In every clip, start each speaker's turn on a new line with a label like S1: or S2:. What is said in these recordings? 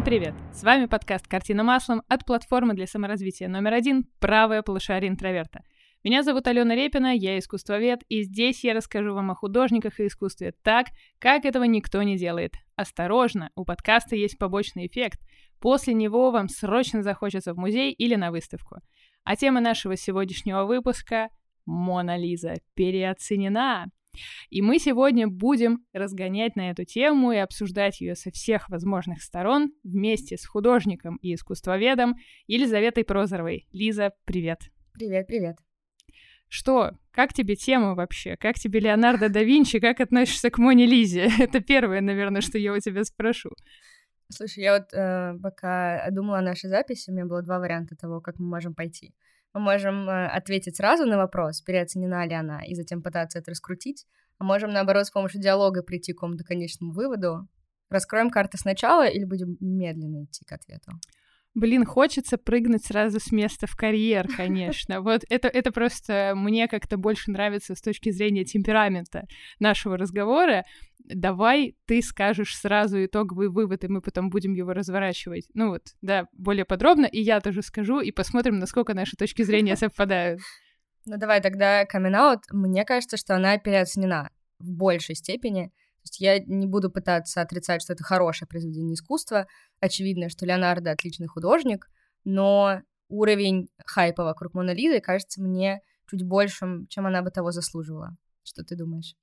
S1: Всем привет! С вами подкаст «Картина маслом» от платформы для саморазвития номер один «Правое полушарие интроверта». Меня зовут Алена Репина, я искусствовед, и здесь я расскажу вам о художниках и искусстве так, как этого никто не делает. Осторожно, у подкаста есть побочный эффект. После него вам срочно захочется в музей или на выставку. А тема нашего сегодняшнего выпуска — Мона Лиза переоценена. И мы сегодня будем разгонять на эту тему и обсуждать ее со всех возможных сторон вместе с художником и искусствоведом Елизаветой Прозоровой. Лиза, привет.
S2: Привет, привет.
S1: Что? Как тебе тема вообще? Как тебе Леонардо да Винчи? Как относишься к Моне Лизе? Это первое, наверное, что я у тебя спрошу.
S2: Слушай, я вот э, пока думала о нашей записи, у меня было два варианта того, как мы можем пойти мы можем э, ответить сразу на вопрос, переоценена ли она, и затем пытаться это раскрутить, а можем, наоборот, с помощью диалога прийти к какому-то конечному выводу. Раскроем карты сначала или будем медленно идти к ответу?
S1: Блин, хочется прыгнуть сразу с места в карьер, конечно. Вот это, это просто мне как-то больше нравится с точки зрения темперамента нашего разговора. Давай ты скажешь сразу итоговый вывод, и мы потом будем его разворачивать. Ну вот, да, более подробно, и я тоже скажу, и посмотрим, насколько наши точки зрения совпадают.
S2: Ну давай тогда камин. Мне кажется, что она переоценена в большей степени. То есть я не буду пытаться отрицать, что это хорошее произведение искусства. Очевидно, что Леонардо отличный художник, но уровень хайпа вокруг Мона Лизы кажется мне чуть большим, чем она бы того заслуживала. Что ты думаешь?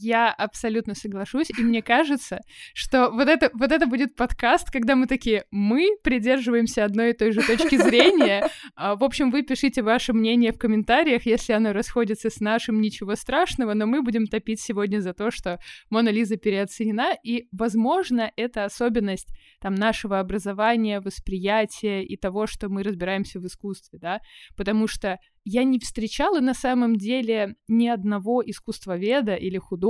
S1: Я абсолютно соглашусь, и мне кажется, что вот это, вот это будет подкаст, когда мы такие, мы придерживаемся одной и той же точки зрения. А, в общем, вы пишите ваше мнение в комментариях, если оно расходится с нашим, ничего страшного, но мы будем топить сегодня за то, что Мона Лиза переоценена, и, возможно, это особенность там нашего образования, восприятия и того, что мы разбираемся в искусстве, да, потому что я не встречала на самом деле ни одного искусствоведа или художника,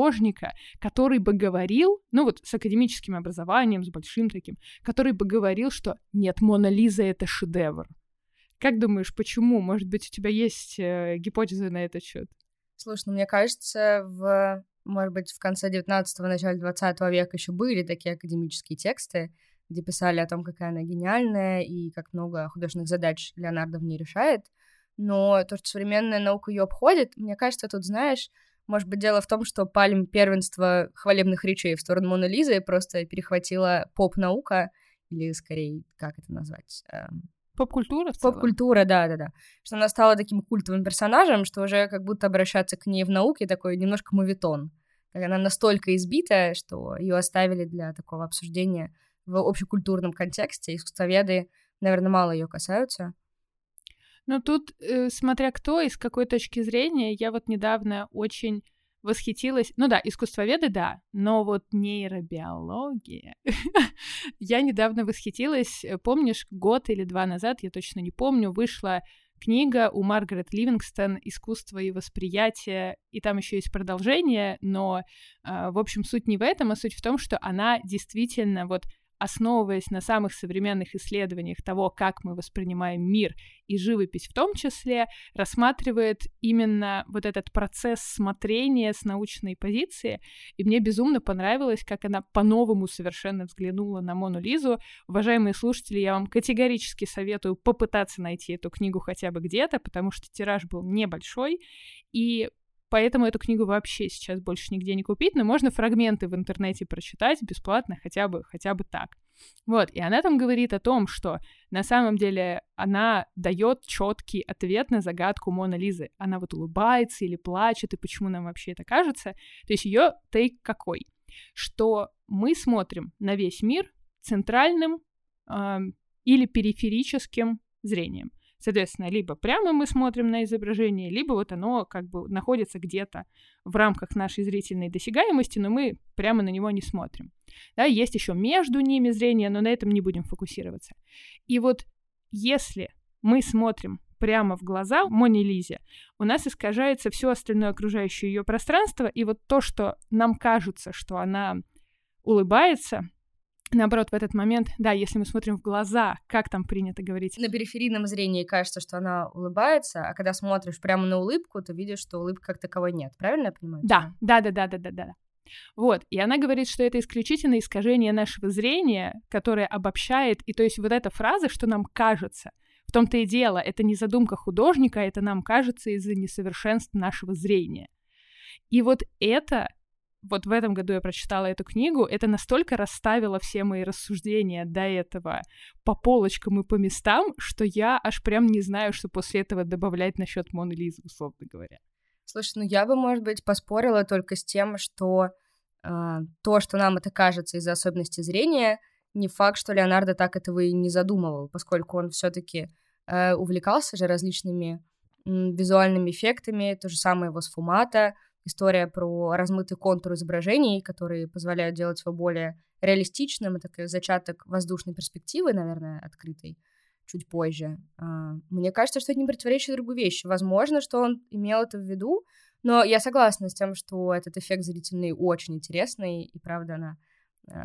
S1: который бы говорил, ну вот с академическим образованием, с большим таким, который бы говорил, что нет, Мона Лиза — это шедевр. Как думаешь, почему? Может быть, у тебя есть э, гипотезы на этот счет?
S2: Слушай, ну мне кажется, в, может быть, в конце 19-го, начале 20 века еще были такие академические тексты, где писали о том, какая она гениальная и как много художественных задач Леонардо в ней решает — но то, что современная наука ее обходит, мне кажется, тут, знаешь, может быть, дело в том, что пальм первенства хвалебных речей в сторону Моны Лизы просто перехватила поп-наука, или скорее, как это назвать? Эм,
S1: поп-культура?
S2: Поп-культура, да-да-да. Что она стала таким культовым персонажем, что уже как будто обращаться к ней в науке такой немножко мовитон. Она настолько избитая, что ее оставили для такого обсуждения в общекультурном контексте. Искусствоведы, наверное, мало ее касаются.
S1: Ну тут, э, смотря кто и с какой точки зрения, я вот недавно очень восхитилась. Ну да, искусствоведы, да, но вот нейробиология. я недавно восхитилась, э, помнишь, год или два назад, я точно не помню, вышла книга у Маргарет Ливингстон «Искусство и восприятие», и там еще есть продолжение, но, э, в общем, суть не в этом, а суть в том, что она действительно вот основываясь на самых современных исследованиях того, как мы воспринимаем мир и живопись в том числе, рассматривает именно вот этот процесс смотрения с научной позиции. И мне безумно понравилось, как она по-новому совершенно взглянула на Мону Лизу. Уважаемые слушатели, я вам категорически советую попытаться найти эту книгу хотя бы где-то, потому что тираж был небольшой. И поэтому эту книгу вообще сейчас больше нигде не купить, но можно фрагменты в интернете прочитать бесплатно, хотя бы, хотя бы так. Вот, и она там говорит о том, что на самом деле она дает четкий ответ на загадку Мона Лизы. Она вот улыбается или плачет, и почему нам вообще это кажется. То есть ее тейк какой? Что мы смотрим на весь мир центральным э, или периферическим зрением. Соответственно, либо прямо мы смотрим на изображение, либо вот оно как бы находится где-то в рамках нашей зрительной досягаемости, но мы прямо на него не смотрим. Да, есть еще между ними зрение, но на этом не будем фокусироваться. И вот если мы смотрим прямо в глаза Моне Лизе, у нас искажается все остальное окружающее ее пространство, и вот то, что нам кажется, что она улыбается, наоборот, в этот момент, да, если мы смотрим в глаза, как там принято говорить.
S2: На периферийном зрении кажется, что она улыбается, а когда смотришь прямо на улыбку, то видишь, что улыбки как таковой нет. Правильно я понимаю?
S1: Да, да, да, да, да, да, да. Вот, и она говорит, что это исключительно искажение нашего зрения, которое обобщает, и то есть вот эта фраза, что нам кажется, в том-то и дело, это не задумка художника, это нам кажется из-за несовершенств нашего зрения. И вот это вот в этом году я прочитала эту книгу, это настолько расставило все мои рассуждения до этого по полочкам и по местам, что я аж прям не знаю, что после этого добавлять насчет Моны Лизы, условно говоря.
S2: Слушай, ну я бы, может быть, поспорила только с тем, что э, то, что нам это кажется из-за особенностей зрения, не факт, что Леонардо так этого и не задумывал, поскольку он все-таки э, увлекался же различными визуальными эффектами, то же самое его сфумата, история про размытый контур изображений, которые позволяют делать его более реалистичным, это такой зачаток воздушной перспективы, наверное, открытой чуть позже. А, мне кажется, что это не противоречит другой вещи. Возможно, что он имел это в виду, но я согласна с тем, что этот эффект зрительный очень интересный, и правда она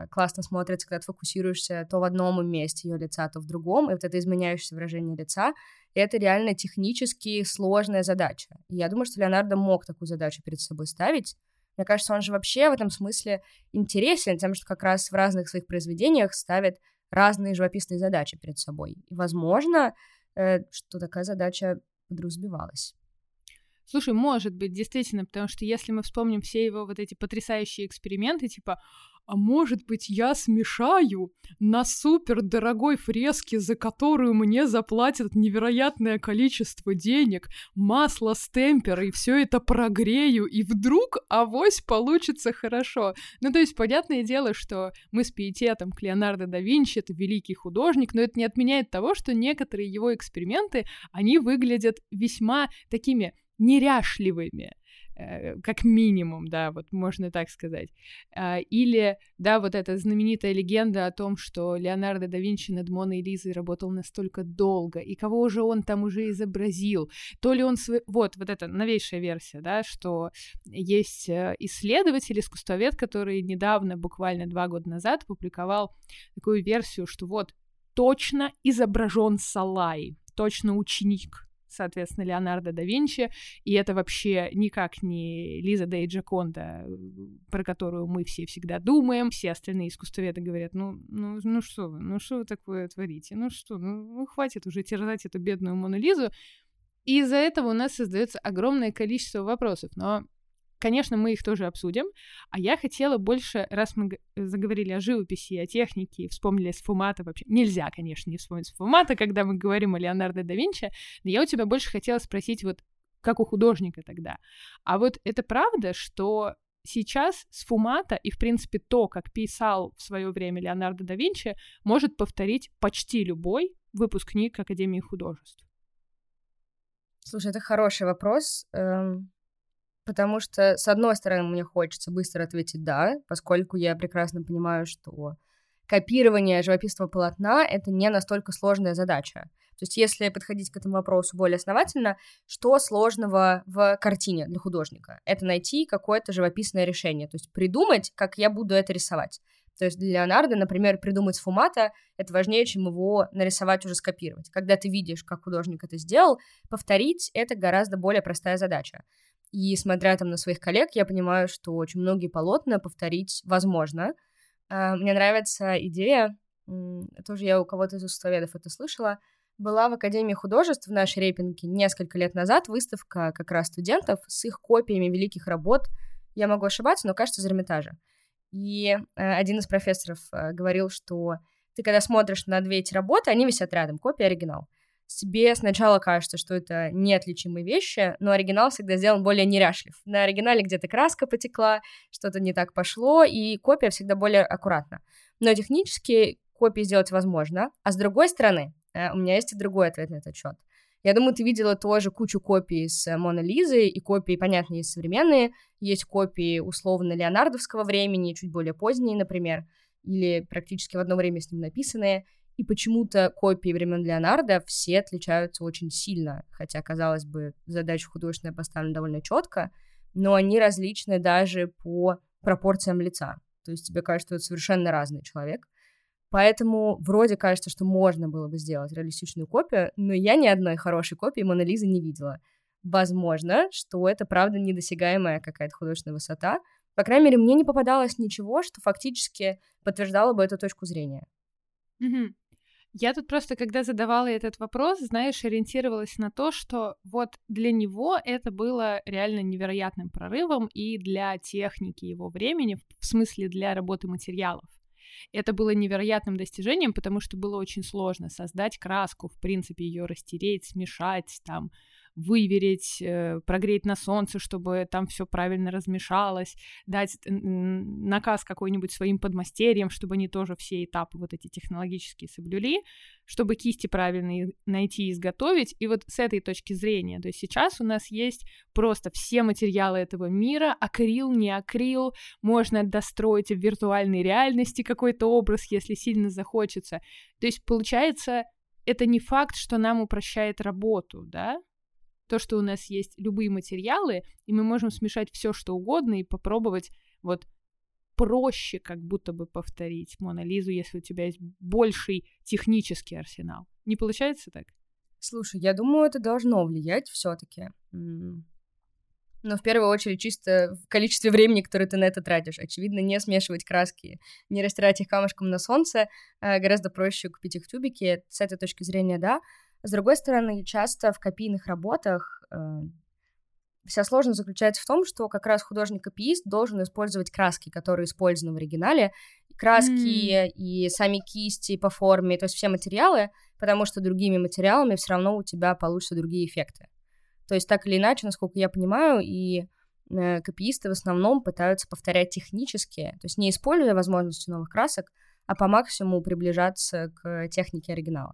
S2: классно смотрится, когда ты фокусируешься то в одном месте ее лица, то в другом, и вот это изменяющееся выражение лица, это реально технически сложная задача. И я думаю, что Леонардо мог такую задачу перед собой ставить. Мне кажется, он же вообще в этом смысле интересен тем, что как раз в разных своих произведениях ставит разные живописные задачи перед собой. И, возможно, э, что такая задача подразумевалась.
S1: Слушай, может быть, действительно, потому что если мы вспомним все его вот эти потрясающие эксперименты, типа а может быть, я смешаю на супер дорогой фреске, за которую мне заплатят невероятное количество денег, масло с и все это прогрею, и вдруг авось получится хорошо. Ну, то есть, понятное дело, что мы с пиететом к Леонардо да Винчи, это великий художник, но это не отменяет того, что некоторые его эксперименты, они выглядят весьма такими неряшливыми. Э, как минимум, да, вот можно так сказать. А, или, да, вот эта знаменитая легенда о том, что Леонардо да Винчи над Моной Лизой работал настолько долго, и кого же он там уже изобразил, то ли он... Св... Вот, вот эта новейшая версия, да, что есть э, исследователь, искусствовед, который недавно, буквально два года назад, публиковал такую версию, что вот точно изображен Салай, точно ученик соответственно, Леонардо да Винчи, и это вообще никак не Лиза Дей Джаконда, про которую мы все всегда думаем, все остальные искусствоведы говорят, ну, ну, ну что вы, ну что вы такое творите, ну что, ну, ну хватит уже терзать эту бедную Мону Лизу, и из-за этого у нас создается огромное количество вопросов, но Конечно, мы их тоже обсудим. А я хотела больше, раз мы заговорили о живописи, о технике, вспомнили Сфумата вообще. Нельзя, конечно, не вспомнить Сфумата, когда мы говорим о Леонардо да Винчи, но я у тебя больше хотела спросить вот как у художника тогда. А вот это правда, что сейчас Сфумата и, в принципе, то, как писал в свое время Леонардо да Винчи, может повторить почти любой выпускник Академии художеств?
S2: Слушай, это хороший вопрос. Эм, Потому что, с одной стороны, мне хочется быстро ответить «да», поскольку я прекрасно понимаю, что копирование живописного полотна — это не настолько сложная задача. То есть если подходить к этому вопросу более основательно, что сложного в картине для художника? Это найти какое-то живописное решение, то есть придумать, как я буду это рисовать. То есть для Леонардо, например, придумать сфумата — это важнее, чем его нарисовать, уже скопировать. Когда ты видишь, как художник это сделал, повторить — это гораздо более простая задача. И смотря там на своих коллег, я понимаю, что очень многие полотна повторить возможно. А, мне нравится идея, тоже я у кого-то из искусствоведов это слышала, была в Академии художеств в нашей репинке несколько лет назад выставка как раз студентов с их копиями великих работ. Я могу ошибаться, но кажется, из Эрмитажа. И э, один из профессоров э, говорил, что ты когда смотришь на две эти работы, они висят рядом, копия оригинал тебе сначала кажется, что это неотличимые вещи, но оригинал всегда сделан более неряшлив. На оригинале где-то краска потекла, что-то не так пошло, и копия всегда более аккуратна. Но технически копии сделать возможно. А с другой стороны, э, у меня есть и другой ответ на этот счет. Я думаю, ты видела тоже кучу копий с Мона Лизы, и копии, понятно, есть современные, есть копии условно леонардовского времени, чуть более поздние, например, или практически в одно время с ним написанные, и почему-то копии времен Леонардо все отличаются очень сильно, хотя, казалось бы, задача художественная поставлена довольно четко, но они различны даже по пропорциям лица. То есть тебе кажется, что это совершенно разный человек. Поэтому вроде кажется, что можно было бы сделать реалистичную копию, но я ни одной хорошей копии Мона Лизы не видела. Возможно, что это правда недосягаемая какая-то художественная высота, По крайней мере, мне не попадалось ничего, что фактически подтверждало бы эту точку зрения.
S1: Угу. Я тут просто, когда задавала этот вопрос, знаешь, ориентировалась на то, что вот для него это было реально невероятным прорывом и для техники его времени, в смысле для работы материалов. Это было невероятным достижением, потому что было очень сложно создать краску, в принципе, ее растереть, смешать, там, выверить, э, прогреть на солнце, чтобы там все правильно размешалось, дать наказ какой-нибудь своим подмастерьям, чтобы они тоже все этапы вот эти технологические соблюли, чтобы кисти правильно найти и изготовить. И вот с этой точки зрения, то есть сейчас у нас есть просто все материалы этого мира, акрил, не акрил, можно достроить в виртуальной реальности какой-то образ, если сильно захочется. То есть получается, это не факт, что нам упрощает работу, да? То, что у нас есть любые материалы, и мы можем смешать все, что угодно, и попробовать вот проще как будто бы повторить Мона Лизу, если у тебя есть больший технический арсенал. Не получается так?
S2: Слушай, я думаю, это должно влиять все-таки. Но в первую очередь чисто в количестве времени, которое ты на это тратишь. Очевидно, не смешивать краски, не растирать их камушком на солнце. Э, гораздо проще купить их в тюбике. С этой точки зрения, да. С другой стороны, часто в копийных работах э, вся сложность заключается в том, что как раз художник-копиист должен использовать краски, которые использованы в оригинале, краски mm. и сами кисти по форме, то есть все материалы, потому что другими материалами все равно у тебя получатся другие эффекты. То есть так или иначе, насколько я понимаю, и э, копиисты в основном пытаются повторять технически, то есть не используя возможности новых красок, а по максимуму приближаться к технике оригинала.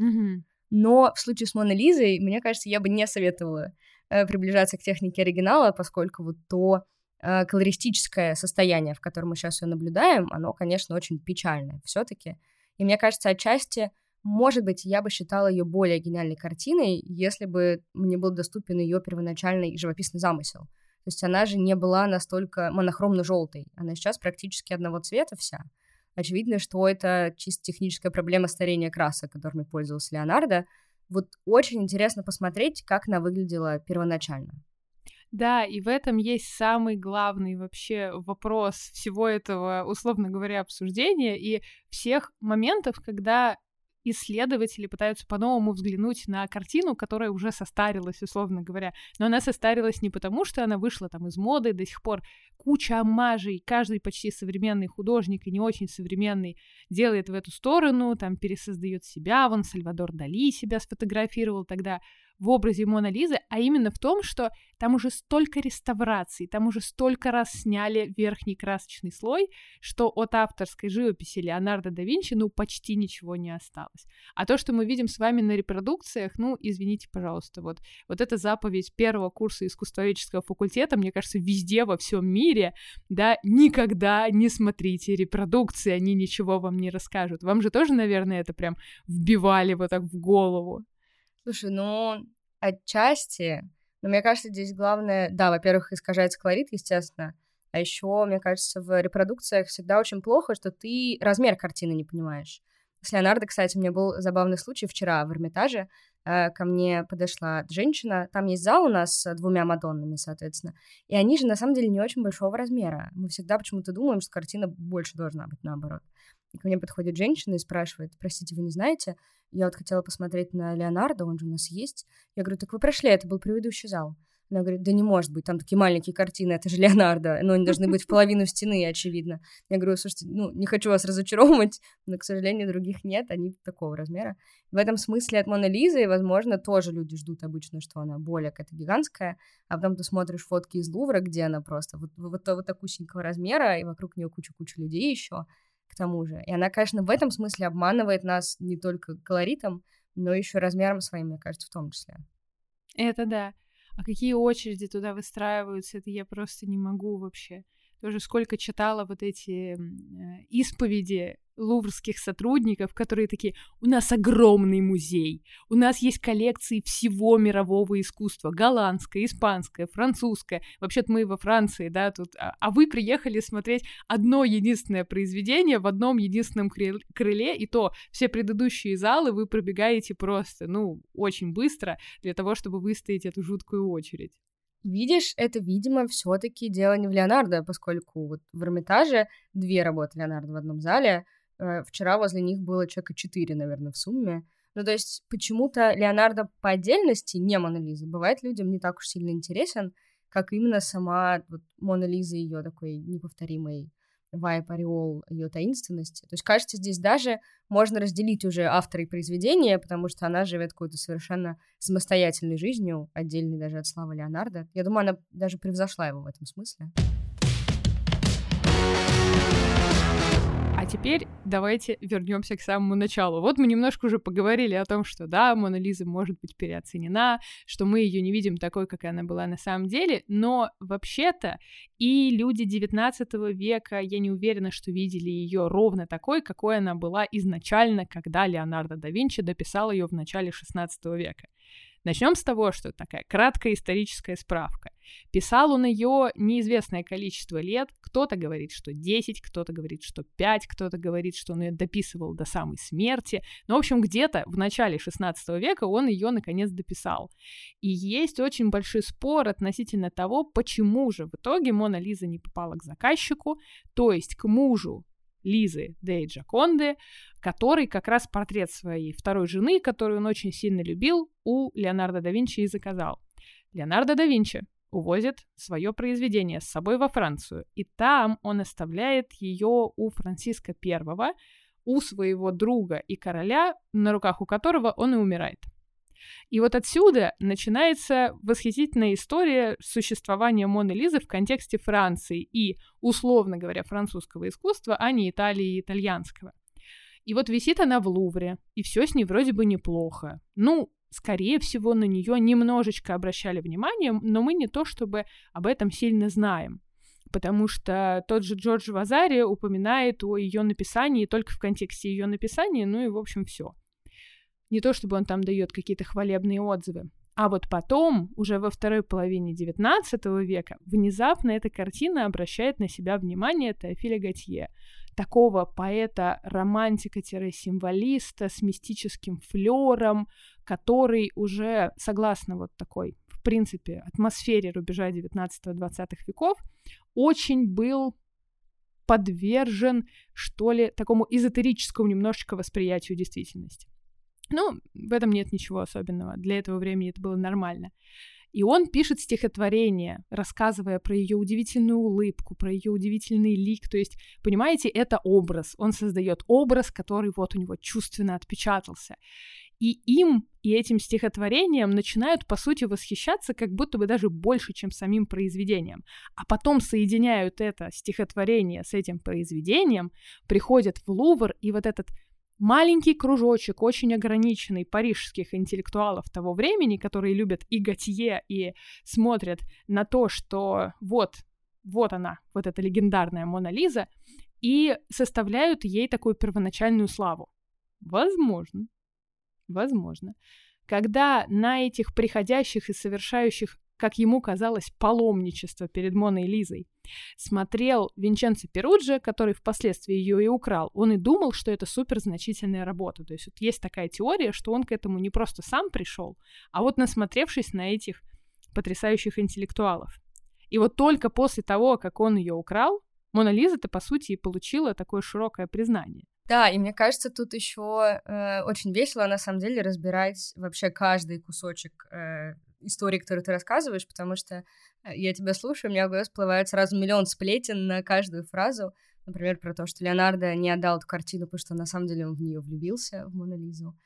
S1: Mm-hmm.
S2: Но в случае с Моной Лизой, мне кажется, я бы не советовала э, приближаться к технике оригинала, поскольку вот то э, колористическое состояние, в котором мы сейчас ее наблюдаем, оно, конечно, очень печальное все-таки. И мне кажется, отчасти, может быть, я бы считала ее более гениальной картиной, если бы мне был доступен ее первоначальный живописный замысел. То есть она же не была настолько монохромно-желтой. Она сейчас практически одного цвета вся. Очевидно, что это чисто техническая проблема старения красок, которыми пользовался Леонардо. Вот очень интересно посмотреть, как она выглядела первоначально.
S1: Да, и в этом есть самый главный вообще вопрос всего этого, условно говоря, обсуждения и всех моментов, когда исследователи пытаются по-новому взглянуть на картину, которая уже состарилась, условно говоря. Но она состарилась не потому, что она вышла там из моды, до сих пор куча омажей, каждый почти современный художник и не очень современный делает в эту сторону, там пересоздает себя, вон Сальвадор Дали себя сфотографировал тогда в образе Мона Лизы, а именно в том, что там уже столько реставраций, там уже столько раз сняли верхний красочный слой, что от авторской живописи Леонардо да Винчи, ну, почти ничего не осталось. А то, что мы видим с вами на репродукциях, ну, извините, пожалуйста, вот, вот эта заповедь первого курса искусствоведческого факультета, мне кажется, везде во всем мире, да, никогда не смотрите репродукции, они ничего вам не расскажут. Вам же тоже, наверное, это прям вбивали вот так в голову.
S2: Слушай, ну, отчасти, но мне кажется, здесь главное, да, во-первых, искажается колорит, естественно, а еще, мне кажется, в репродукциях всегда очень плохо, что ты размер картины не понимаешь. С Леонардо, кстати, у меня был забавный случай вчера в Эрмитаже. Э, ко мне подошла женщина. Там есть зал у нас с двумя Мадоннами, соответственно. И они же, на самом деле, не очень большого размера. Мы всегда почему-то думаем, что картина больше должна быть, наоборот. И ко мне подходит женщина и спрашивает, простите, вы не знаете, я вот хотела посмотреть на Леонардо, он же у нас есть. Я говорю, так вы прошли, это был предыдущий зал. Она говорит, да не может быть, там такие маленькие картины, это же Леонардо, но они должны быть в половину стены, очевидно. Я говорю, слушайте, ну, не хочу вас разочаровывать, но, к сожалению, других нет, они такого размера. В этом смысле от Мона Лизы, возможно, тоже люди ждут обычно, что она более какая-то гигантская, а потом ты смотришь фотки из Лувра, где она просто вот, вот, вот такусенького размера, и вокруг нее куча-куча людей еще, к тому же. И она, конечно, в этом смысле обманывает нас не только колоритом, но еще размером своим, мне кажется, в том числе.
S1: Это да. А какие очереди туда выстраиваются, это я просто не могу вообще. Тоже сколько читала вот эти э, исповеди луврских сотрудников, которые такие, у нас огромный музей, у нас есть коллекции всего мирового искусства, голландское, испанское, французское, вообще-то мы во Франции, да, тут, а, а вы приехали смотреть одно единственное произведение в одном единственном крыле, и то все предыдущие залы вы пробегаете просто, ну, очень быстро для того, чтобы выстоять эту жуткую очередь.
S2: Видишь, это, видимо, все таки дело не в Леонардо, поскольку вот в Эрмитаже две работы Леонардо в одном зале. Э, вчера возле них было человека четыре, наверное, в сумме. Ну, то есть почему-то Леонардо по отдельности, не Мона Лиза, бывает людям не так уж сильно интересен, как именно сама вот, Мона Лиза, ее такой неповторимый вайп, ореол ее таинственности. То есть, кажется, здесь даже можно разделить уже автора и произведение, потому что она живет какой-то совершенно самостоятельной жизнью, отдельной даже от славы Леонардо. Я думаю, она даже превзошла его в этом смысле.
S1: Теперь давайте вернемся к самому началу. Вот мы немножко уже поговорили о том, что да, Мона Лиза может быть переоценена, что мы ее не видим такой, как она была на самом деле, но вообще-то и люди 19 века, я не уверена, что видели ее ровно такой, какой она была изначально, когда Леонардо да Винчи дописал ее в начале 16 века. Начнем с того, что такая краткая историческая справка. Писал он ее неизвестное количество лет. Кто-то говорит, что 10, кто-то говорит, что 5, кто-то говорит, что он ее дописывал до самой смерти. Но, в общем, где-то в начале 16 века он ее наконец дописал. И есть очень большой спор относительно того, почему же в итоге Мона Лиза не попала к заказчику, то есть к мужу Лизы де Джаконды, который как раз портрет своей второй жены, которую он очень сильно любил, у Леонардо да Винчи и заказал. Леонардо да Винчи увозит свое произведение с собой во Францию, и там он оставляет ее у Франциска I, у своего друга и короля, на руках у которого он и умирает. И вот отсюда начинается восхитительная история существования Моны Лизы в контексте Франции и, условно говоря, французского искусства, а не Италии и итальянского. И вот висит она в Лувре, и все с ней вроде бы неплохо. Ну, скорее всего, на нее немножечко обращали внимание, но мы не то чтобы об этом сильно знаем. Потому что тот же Джордж Вазари упоминает о ее написании только в контексте ее написания, ну и, в общем, все. Не то чтобы он там дает какие-то хвалебные отзывы. А вот потом, уже во второй половине XIX века, внезапно эта картина обращает на себя внимание Теофиля Готье, такого поэта-романтика-символиста с мистическим флером, который уже, согласно вот такой, в принципе, атмосфере рубежа 19-20 веков, очень был подвержен, что ли, такому эзотерическому немножечко восприятию действительности. Ну, в этом нет ничего особенного. Для этого времени это было нормально. И он пишет стихотворение, рассказывая про ее удивительную улыбку, про ее удивительный лик. То есть, понимаете, это образ. Он создает образ, который вот у него чувственно отпечатался. И им, и этим стихотворением начинают, по сути, восхищаться как будто бы даже больше, чем самим произведением. А потом соединяют это стихотворение с этим произведением, приходят в Лувр, и вот этот маленький кружочек, очень ограниченный парижских интеллектуалов того времени, которые любят и Готье, и смотрят на то, что вот, вот она, вот эта легендарная Мона Лиза, и составляют ей такую первоначальную славу. Возможно. Возможно. Когда на этих приходящих и совершающих как ему казалось, паломничество перед Моной Лизой. Смотрел Винченцо Перуджи, который впоследствии ее и украл. Он и думал, что это супер значительная работа. То есть вот есть такая теория, что он к этому не просто сам пришел, а вот насмотревшись на этих потрясающих интеллектуалов. И вот только после того, как он ее украл, Мона Лиза-то, по сути, и получила такое широкое признание.
S2: Да, и мне кажется, тут еще э, очень весело, на самом деле, разбирать вообще каждый кусочек э, истории, которые ты рассказываешь, потому что э, я тебя слушаю, у меня в голове всплывает сразу миллион сплетен на каждую фразу. Например, про то, что Леонардо не отдал эту картину, потому что на самом деле он в нее влюбился, в Мона Лизу.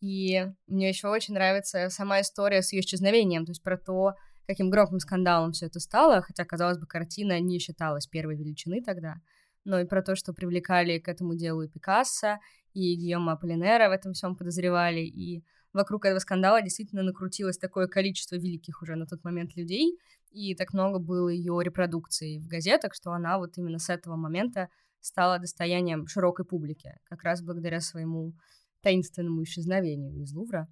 S2: И мне еще очень нравится сама история с ее исчезновением, то есть про то, каким громким скандалом все это стало, хотя, казалось бы, картина не считалась первой величины тогда, но и про то, что привлекали к этому делу и Пикассо, и Гийома Аполлинера в этом всем подозревали, и вокруг этого скандала действительно накрутилось такое количество великих уже на тот момент людей, и так много было ее репродукций в газетах, что она вот именно с этого момента стала достоянием широкой публики, как раз благодаря своему таинственному исчезновению из Лувра.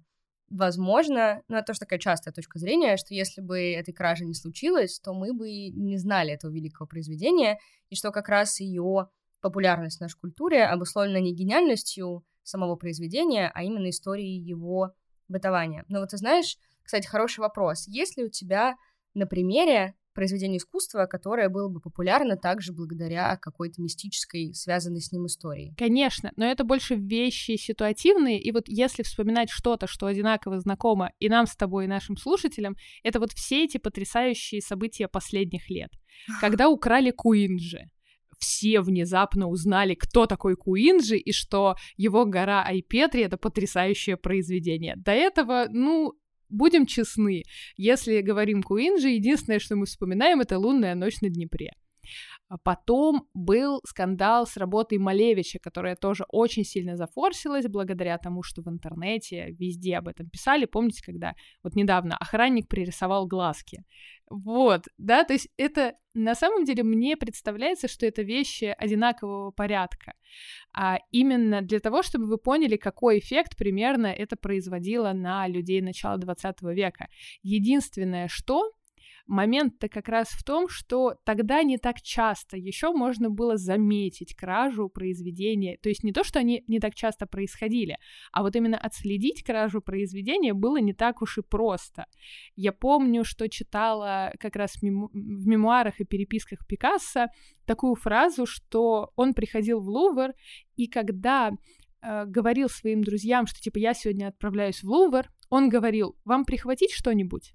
S2: Возможно, ну это тоже такая частая точка зрения, что если бы этой кражи не случилось, то мы бы не знали этого великого произведения, и что как раз ее популярность в нашей культуре обусловлена не гениальностью самого произведения, а именно историей его бытования. Но вот ты знаешь, кстати, хороший вопрос. Есть ли у тебя на примере произведение искусства, которое было бы популярно также благодаря какой-то мистической, связанной с ним истории.
S1: Конечно, но это больше вещи ситуативные, и вот если вспоминать что-то, что одинаково знакомо и нам с тобой, и нашим слушателям, это вот все эти потрясающие события последних лет. Когда украли Куинджи, все внезапно узнали, кто такой Куинджи, и что его гора Айпетри — это потрясающее произведение. До этого, ну, Будем честны, если говорим Куинджи, единственное, что мы вспоминаем, это «Лунная ночь на Днепре». А потом был скандал с работой Малевича, которая тоже очень сильно зафорсилась благодаря тому, что в интернете везде об этом писали. Помните, когда вот недавно охранник пририсовал глазки? Вот, да, то есть это на самом деле мне представляется, что это вещи одинакового порядка. А именно для того, чтобы вы поняли, какой эффект примерно это производило на людей начала 20 века. Единственное, что Момент-то как раз в том, что тогда не так часто еще можно было заметить кражу произведения. То есть не то, что они не так часто происходили, а вот именно отследить кражу произведения было не так уж и просто. Я помню, что читала как раз в, мему- в мемуарах и переписках Пикассо такую фразу, что он приходил в Лувр, и когда э, говорил своим друзьям, что типа я сегодня отправляюсь в Лувр, он говорил, вам прихватить что-нибудь?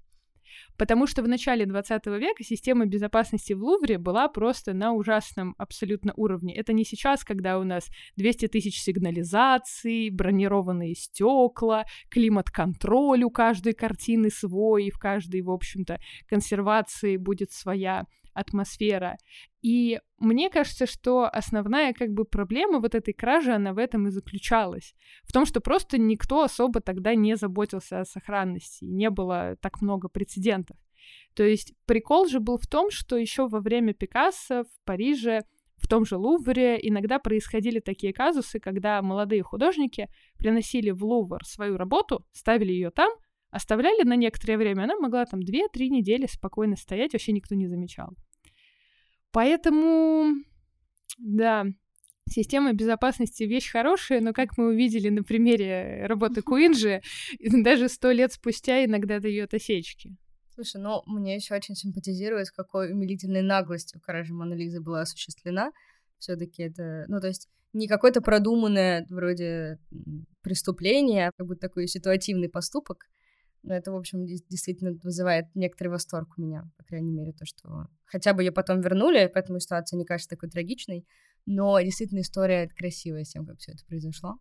S1: Потому что в начале 20 века система безопасности в Лувре была просто на ужасном абсолютно уровне. Это не сейчас, когда у нас 200 тысяч сигнализаций, бронированные стекла, климат-контроль у каждой картины свой, и в каждой, в общем-то, консервации будет своя атмосфера. И мне кажется, что основная как бы проблема вот этой кражи, она в этом и заключалась. В том, что просто никто особо тогда не заботился о сохранности, не было так много прецедентов. То есть прикол же был в том, что еще во время Пикассо в Париже в том же Лувре иногда происходили такие казусы, когда молодые художники приносили в Лувр свою работу, ставили ее там, оставляли на некоторое время, она могла там 2-3 недели спокойно стоять, вообще никто не замечал. Поэтому, да, система безопасности вещь хорошая, но как мы увидели на примере работы Куинджи, даже сто лет спустя иногда дает осечки.
S2: Слушай, ну, мне еще очень симпатизирует, с какой умилительной наглостью кража Монолизы была осуществлена. Все-таки это, ну, то есть не какое-то продуманное вроде преступление, а как бы такой ситуативный поступок, но это, в общем, действительно вызывает некоторый восторг у меня, по крайней мере, то, что хотя бы ее потом вернули, поэтому ситуация не кажется такой трагичной, но действительно история красивая с тем, как все это произошло.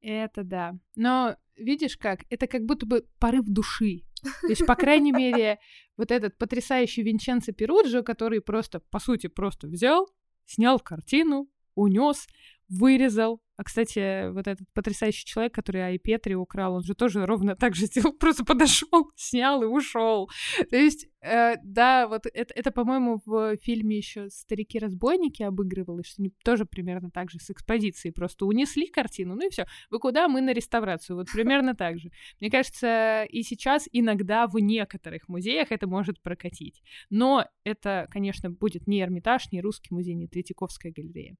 S1: Это да. Но видишь как? Это как будто бы порыв души. То есть, по крайней мере, вот этот потрясающий Винченцо Перуджо, который просто, по сути, просто взял, снял картину, унес, вырезал. А, кстати, вот этот потрясающий человек, который Ай Петри украл, он же тоже ровно так же сделал, просто подошел, снял и ушел. То есть, э, да, вот это, это по-моему, в фильме еще «Старики-разбойники» обыгрывалось, что они тоже примерно так же с экспозицией просто унесли картину, ну и все. Вы куда? Мы на реставрацию. Вот примерно так же. Мне кажется, и сейчас иногда в некоторых музеях это может прокатить. Но это, конечно, будет не Эрмитаж, не Русский музей, не Третьяковская галерея.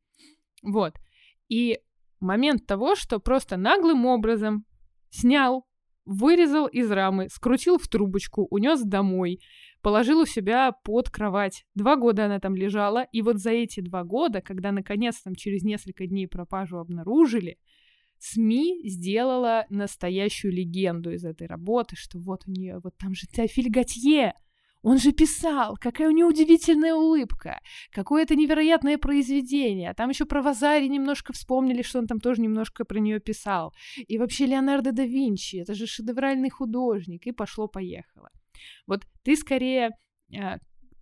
S1: Вот. И момент того, что просто наглым образом снял, вырезал из рамы, скрутил в трубочку, унес домой, положил у себя под кровать. Два года она там лежала, и вот за эти два года, когда наконец там через несколько дней пропажу обнаружили, СМИ сделала настоящую легенду из этой работы, что вот у нее, вот там же Теофиль Готье, он же писал, какая у него удивительная улыбка, какое это невероятное произведение. А там еще про Вазари немножко вспомнили, что он там тоже немножко про нее писал. И вообще Леонардо да Винчи, это же шедевральный художник, и пошло-поехало. Вот ты скорее э,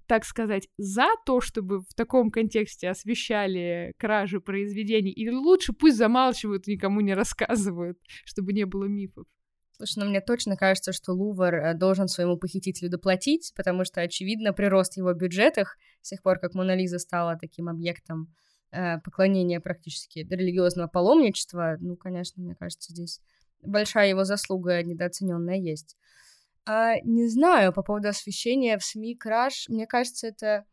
S1: так сказать, за то, чтобы в таком контексте освещали кражи произведений, или лучше пусть замалчивают, никому не рассказывают, чтобы не было мифов?
S2: Слушай, ну мне точно кажется, что Лувр э, должен своему похитителю доплатить, потому что, очевидно, прирост его бюджетах с тех пор, как Мона Лиза стала таким объектом э, поклонения практически религиозного паломничества, ну, конечно, мне кажется, здесь большая его заслуга недооцененная есть. А, не знаю, по поводу освещения в СМИ краж, мне кажется, это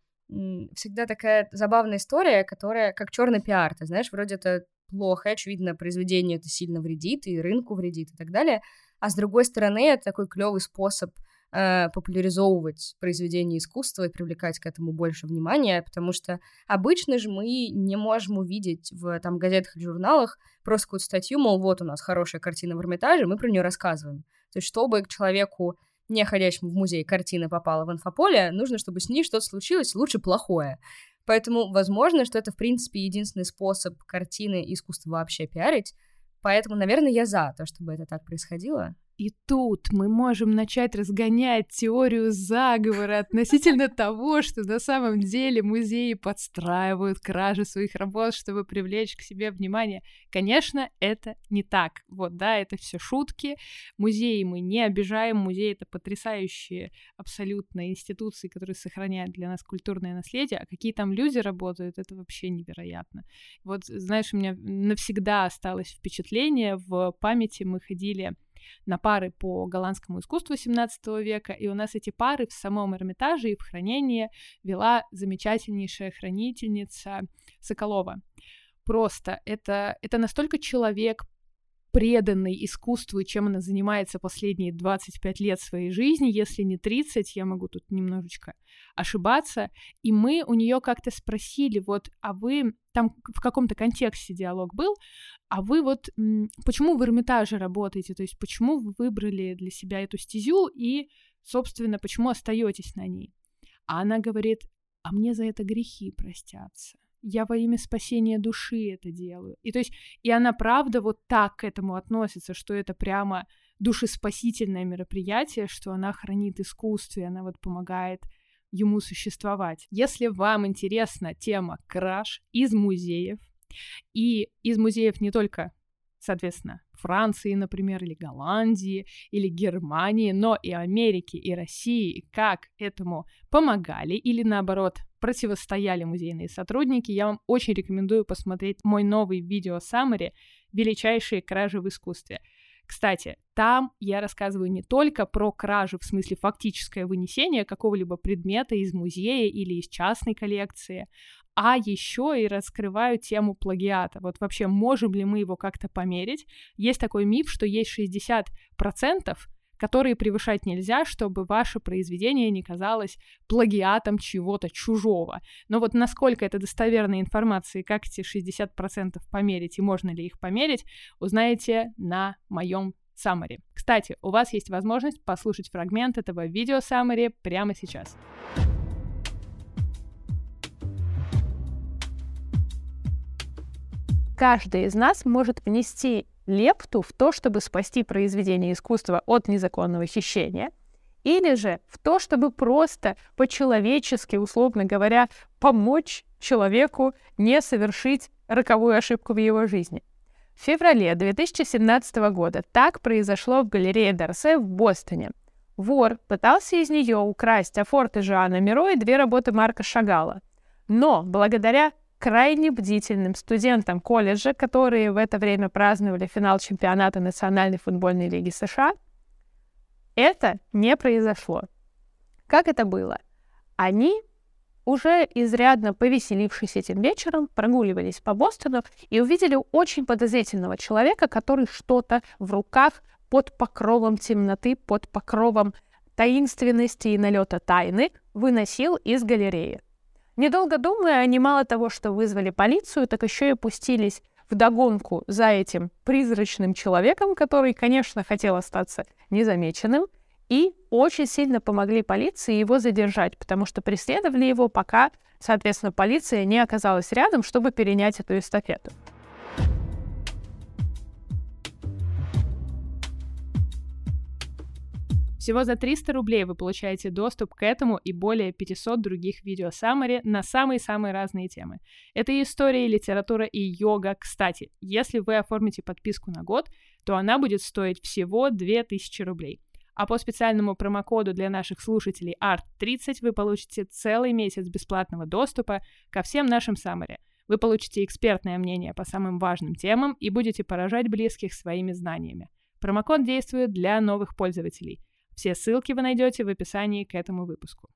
S2: всегда такая забавная история, которая как черный пиар, ты знаешь, вроде это плохо, очевидно, произведение это сильно вредит, и рынку вредит, и так далее, а с другой стороны, это такой клевый способ э, популяризовывать произведения искусства и привлекать к этому больше внимания, потому что обычно же мы не можем увидеть в там газетах или журналах просто какую-то статью, мол, вот у нас хорошая картина в Эрмитаже, мы про нее рассказываем. То есть, чтобы к человеку, не ходящему в музей, картина попала в инфополе, нужно, чтобы с ней что-то случилось, лучше плохое. Поэтому, возможно, что это, в принципе, единственный способ картины искусства вообще пиарить. Поэтому, наверное, я за то, чтобы это так происходило.
S1: И тут мы можем начать разгонять теорию заговора относительно того, что на самом деле музеи подстраивают кражи своих работ, чтобы привлечь к себе внимание. Конечно, это не так. Вот, да, это все шутки. Музеи мы не обижаем. Музеи — это потрясающие абсолютно институции, которые сохраняют для нас культурное наследие. А какие там люди работают, это вообще невероятно. Вот, знаешь, у меня навсегда осталось впечатление в памяти. Мы ходили на пары по голландскому искусству XVII века, и у нас эти пары в самом Эрмитаже и в хранении вела замечательнейшая хранительница Соколова. Просто это, это настолько человек, преданной искусству чем она занимается последние 25 лет своей жизни, если не 30, я могу тут немножечко ошибаться. И мы у нее как-то спросили, вот, а вы, там в каком-то контексте диалог был, а вы вот, почему в Эрмитаже работаете, то есть почему вы выбрали для себя эту стезю и, собственно, почему остаетесь на ней? А она говорит, а мне за это грехи простятся я во имя спасения души это делаю. И то есть, и она правда вот так к этому относится, что это прямо душеспасительное мероприятие, что она хранит искусство, и она вот помогает ему существовать. Если вам интересна тема краш из музеев, и из музеев не только соответственно, Франции, например, или Голландии, или Германии, но и Америки, и России, как этому помогали или, наоборот, противостояли музейные сотрудники, я вам очень рекомендую посмотреть мой новый видео саммари «Величайшие кражи в искусстве». Кстати, там я рассказываю не только про кражи в смысле фактическое вынесение какого-либо предмета из музея или из частной коллекции, а еще и раскрываю тему плагиата. Вот вообще, можем ли мы его как-то померить? Есть такой миф, что есть 60%, которые превышать нельзя, чтобы ваше произведение не казалось плагиатом чего-то чужого. Но вот насколько это достоверная информация и как эти 60% померить и можно ли их померить, узнаете на моем summary. Кстати, у вас есть возможность послушать фрагмент этого видео summary прямо сейчас.
S3: каждый из нас может внести лепту в то, чтобы спасти произведение искусства от незаконного хищения, или же в то, чтобы просто по-человечески, условно говоря, помочь человеку не совершить роковую ошибку в его жизни. В феврале 2017 года так произошло в галерее Дарсе в Бостоне. Вор пытался из нее украсть афорты Жана Миро и две работы Марка Шагала. Но благодаря крайне бдительным студентам колледжа, которые в это время праздновали финал чемпионата Национальной футбольной лиги США, это не произошло. Как это было? Они, уже изрядно повеселившись этим вечером, прогуливались по Бостону и увидели очень подозрительного человека, который что-то в руках под покровом темноты, под покровом таинственности и налета тайны выносил из галереи. Недолго думая, они мало того, что вызвали полицию, так еще и пустились в догонку за этим призрачным человеком, который, конечно, хотел остаться незамеченным, и очень сильно помогли полиции его задержать, потому что преследовали его, пока, соответственно, полиция не оказалась рядом, чтобы перенять эту эстафету.
S1: Всего за 300 рублей вы получаете доступ к этому и более 500 других видео саммари на самые-самые разные темы. Это и история, и литература, и йога. Кстати, если вы оформите подписку на год, то она будет стоить всего 2000 рублей. А по специальному промокоду для наших слушателей ART30 вы получите целый месяц бесплатного доступа ко всем нашим саммари. Вы получите экспертное мнение по самым важным темам и будете поражать близких своими знаниями. Промокод действует для новых пользователей. Все ссылки вы найдете в описании к этому выпуску.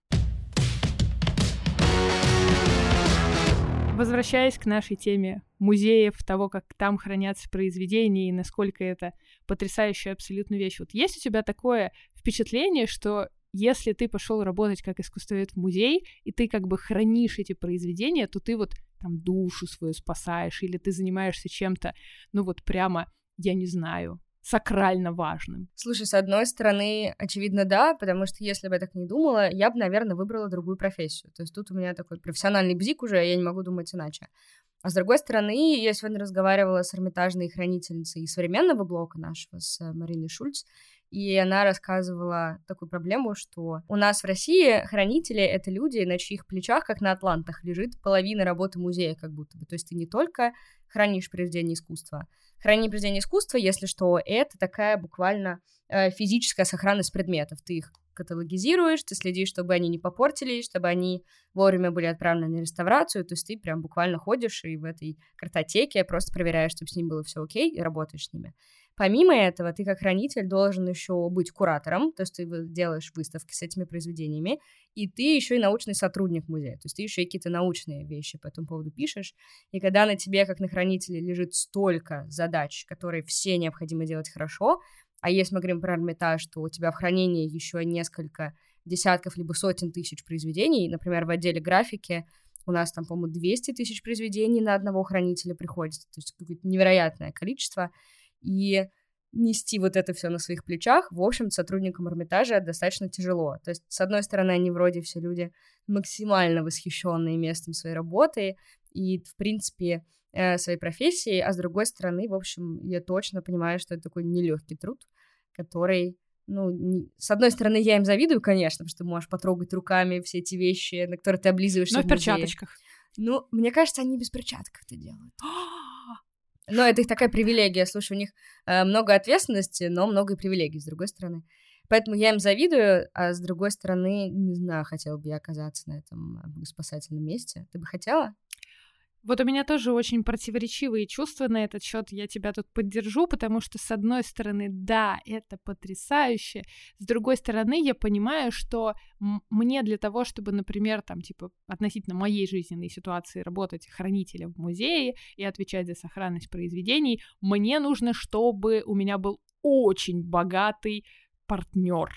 S1: Возвращаясь к нашей теме музеев, того, как там хранятся произведения и насколько это потрясающая абсолютно вещь. Вот есть у тебя такое впечатление, что если ты пошел работать как искусствовед в музей, и ты как бы хранишь эти произведения, то ты вот там душу свою спасаешь, или ты занимаешься чем-то, ну вот прямо, я не знаю, сакрально важным.
S2: Слушай, с одной стороны, очевидно, да, потому что если бы я так не думала, я бы, наверное, выбрала другую профессию. То есть тут у меня такой профессиональный бзик уже, я не могу думать иначе. А с другой стороны, я сегодня разговаривала с эрмитажной хранительницей современного блока нашего, с Мариной Шульц, и она рассказывала такую проблему, что у нас в России хранители — это люди, на чьих плечах, как на атлантах, лежит половина работы музея как будто бы. То есть ты не только хранишь произведения искусства. Хранение произведения искусства, если что, это такая буквально э, физическая сохранность предметов. Ты их каталогизируешь, ты следишь, чтобы они не попортились, чтобы они вовремя были отправлены на реставрацию, то есть ты прям буквально ходишь и в этой картотеке просто проверяешь, чтобы с ним было все окей, и работаешь с ними. Помимо этого, ты как хранитель должен еще быть куратором, то есть ты делаешь выставки с этими произведениями, и ты еще и научный сотрудник музея, то есть ты еще и какие-то научные вещи по этому поводу пишешь, и когда на тебе, как на хранителе, лежит столько задач, которые все необходимо делать хорошо, а если мы говорим про Эрмитаж, то у тебя в хранении еще несколько десятков либо сотен тысяч произведений, например, в отделе графики у нас там, по-моему, 200 тысяч произведений на одного хранителя приходится, то есть какое-то невероятное количество, и нести вот это все на своих плечах, в общем, сотрудникам Эрмитажа достаточно тяжело. То есть, с одной стороны, они вроде все люди максимально восхищенные местом своей работы и, в принципе, э, своей профессией, а с другой стороны, в общем, я точно понимаю, что это такой нелегкий труд, который ну, не... с одной стороны, я им завидую, конечно, потому что ты можешь потрогать руками все эти вещи, на которые ты облизываешься.
S1: Но в, в перчаточках.
S2: Ну, мне кажется, они без перчаток это делают. Но это их такая привилегия. Слушай, у них э, много ответственности, но много и привилегий, с другой стороны. Поэтому я им завидую, а с другой стороны, не знаю, хотела бы я оказаться на этом э, спасательном месте. Ты бы хотела?
S1: Вот у меня тоже очень противоречивые чувства на этот счет. Я тебя тут поддержу, потому что, с одной стороны, да, это потрясающе. С другой стороны, я понимаю, что мне для того, чтобы, например, там, типа, относительно моей жизненной ситуации работать хранителем в музее и отвечать за сохранность произведений, мне нужно, чтобы у меня был очень богатый партнер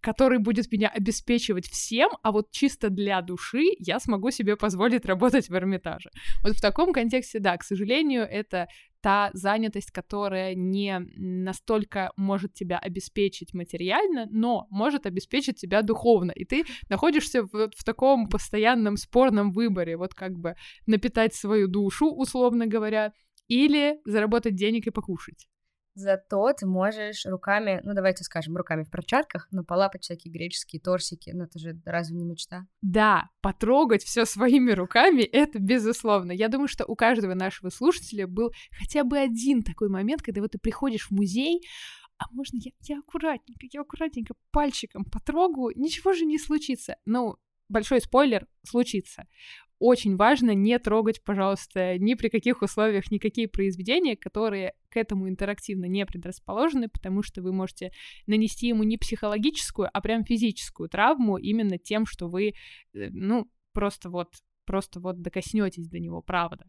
S1: который будет меня обеспечивать всем, а вот чисто для души я смогу себе позволить работать в Эрмитаже. Вот в таком контексте, да, к сожалению, это та занятость, которая не настолько может тебя обеспечить материально, но может обеспечить тебя духовно. И ты находишься в, в таком постоянном спорном выборе, вот как бы напитать свою душу, условно говоря, или заработать денег и покушать.
S2: Зато ты можешь руками, ну давайте скажем, руками в перчатках, но полапать всякие греческие торсики. Ну это же разве не мечта?
S1: Да, потрогать все своими руками, это безусловно. Я думаю, что у каждого нашего слушателя был хотя бы один такой момент, когда вот ты приходишь в музей, а можно я, я аккуратненько, я аккуратненько пальчиком потрогаю, ничего же не случится. Ну, большой спойлер, случится очень важно не трогать, пожалуйста, ни при каких условиях никакие произведения, которые к этому интерактивно не предрасположены, потому что вы можете нанести ему не психологическую, а прям физическую травму именно тем, что вы, э, ну, просто вот, просто вот докоснетесь до него, правда.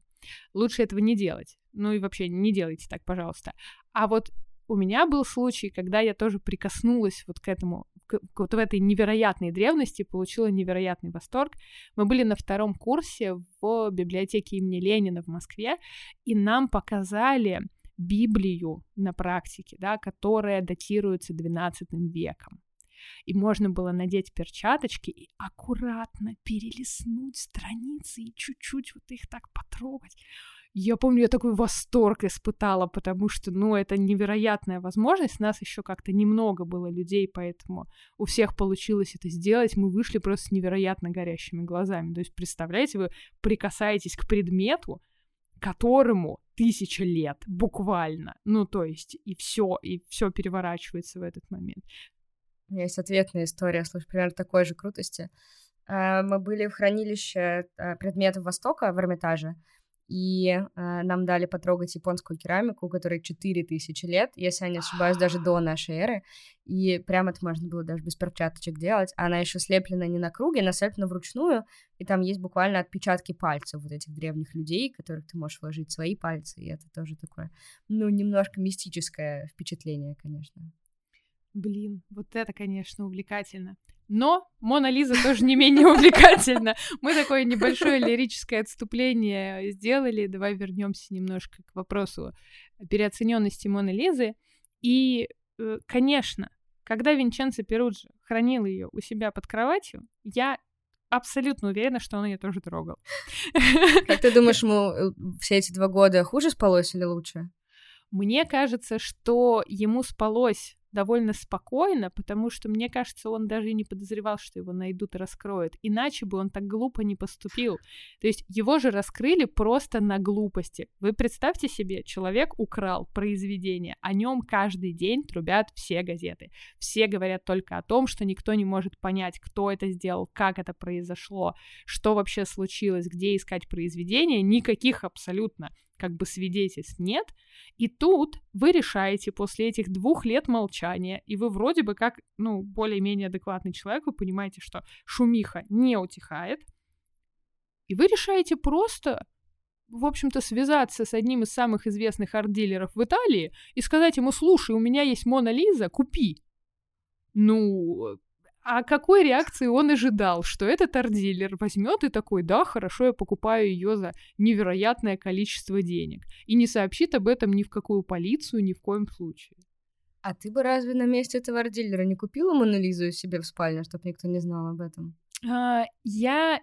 S1: Лучше этого не делать. Ну и вообще не делайте так, пожалуйста. А вот у меня был случай, когда я тоже прикоснулась вот к этому, к, вот в этой невероятной древности, получила невероятный восторг. Мы были на втором курсе в библиотеке имени Ленина в Москве, и нам показали Библию на практике, да, которая датируется XII веком. И можно было надеть перчаточки и аккуратно перелистнуть страницы и чуть-чуть вот их так потрогать. Я помню, я такой восторг испытала, потому что, ну, это невероятная возможность. Нас еще как-то немного было людей, поэтому у всех получилось это сделать. Мы вышли просто с невероятно горящими глазами. То есть, представляете, вы прикасаетесь к предмету, которому тысяча лет, буквально. Ну, то есть, и все, и все переворачивается в этот момент.
S2: У меня есть ответная история, слушай, примерно такой же крутости. А, мы были в хранилище а, предметов Востока в Эрмитаже, и э, нам дали потрогать японскую керамику, которой 4000 лет, если я не ошибаюсь, даже до нашей эры, и прямо это можно было даже без перчаточек делать. Она еще слеплена не на круге, она слеплена вручную, и там есть буквально отпечатки пальцев вот этих древних людей, которых ты можешь вложить свои пальцы, и это тоже такое, ну, немножко мистическое впечатление, конечно.
S1: Блин, вот это, конечно, увлекательно. Но Мона Лиза тоже не менее увлекательна. Мы такое небольшое лирическое отступление сделали. Давай вернемся немножко к вопросу переоцененности Моны Лизы. И, э, конечно, когда Винченцо Перуджи хранил ее у себя под кроватью, я абсолютно уверена, что он ее тоже трогал.
S2: Как ты думаешь, ему э, все эти два года хуже спалось или лучше?
S1: Мне кажется, что ему спалось довольно спокойно, потому что, мне кажется, он даже и не подозревал, что его найдут и раскроют. Иначе бы он так глупо не поступил. То есть его же раскрыли просто на глупости. Вы представьте себе, человек украл произведение, о нем каждый день трубят все газеты. Все говорят только о том, что никто не может понять, кто это сделал, как это произошло, что вообще случилось, где искать произведение. Никаких абсолютно как бы свидетельств нет, и тут вы решаете после этих двух лет молчания, и вы вроде бы как, ну, более-менее адекватный человек, вы понимаете, что шумиха не утихает, и вы решаете просто в общем-то, связаться с одним из самых известных арт-дилеров в Италии и сказать ему, слушай, у меня есть Мона Лиза, купи. Ну, а какой реакции он ожидал, что этот арт-дилер возьмет и такой, да, хорошо, я покупаю ее за невероятное количество денег, и не сообщит об этом ни в какую полицию, ни в коем случае.
S2: А ты бы разве на месте этого арт-дилера не купила Монолизу себе в спальне, чтобы никто не знал об этом?
S1: А, я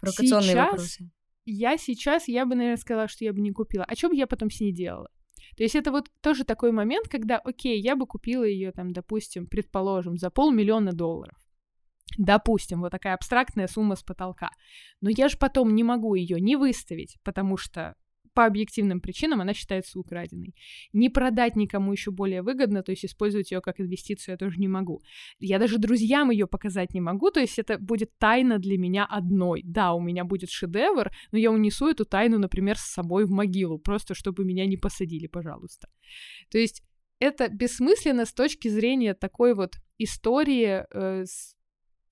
S2: Провокационные
S1: сейчас,
S2: вопросы.
S1: Я сейчас, я бы, наверное, сказала, что я бы не купила. А что бы я потом с ней делала? То есть это вот тоже такой момент, когда, окей, я бы купила ее там, допустим, предположим, за полмиллиона долларов. Допустим, вот такая абстрактная сумма с потолка. Но я же потом не могу ее не выставить, потому что по объективным причинам она считается украденной. Не продать никому еще более выгодно, то есть использовать ее как инвестицию я тоже не могу. Я даже друзьям ее показать не могу, то есть это будет тайна для меня одной. Да, у меня будет шедевр, но я унесу эту тайну, например, с собой в могилу, просто чтобы меня не посадили, пожалуйста. То есть это бессмысленно с точки зрения такой вот истории э, с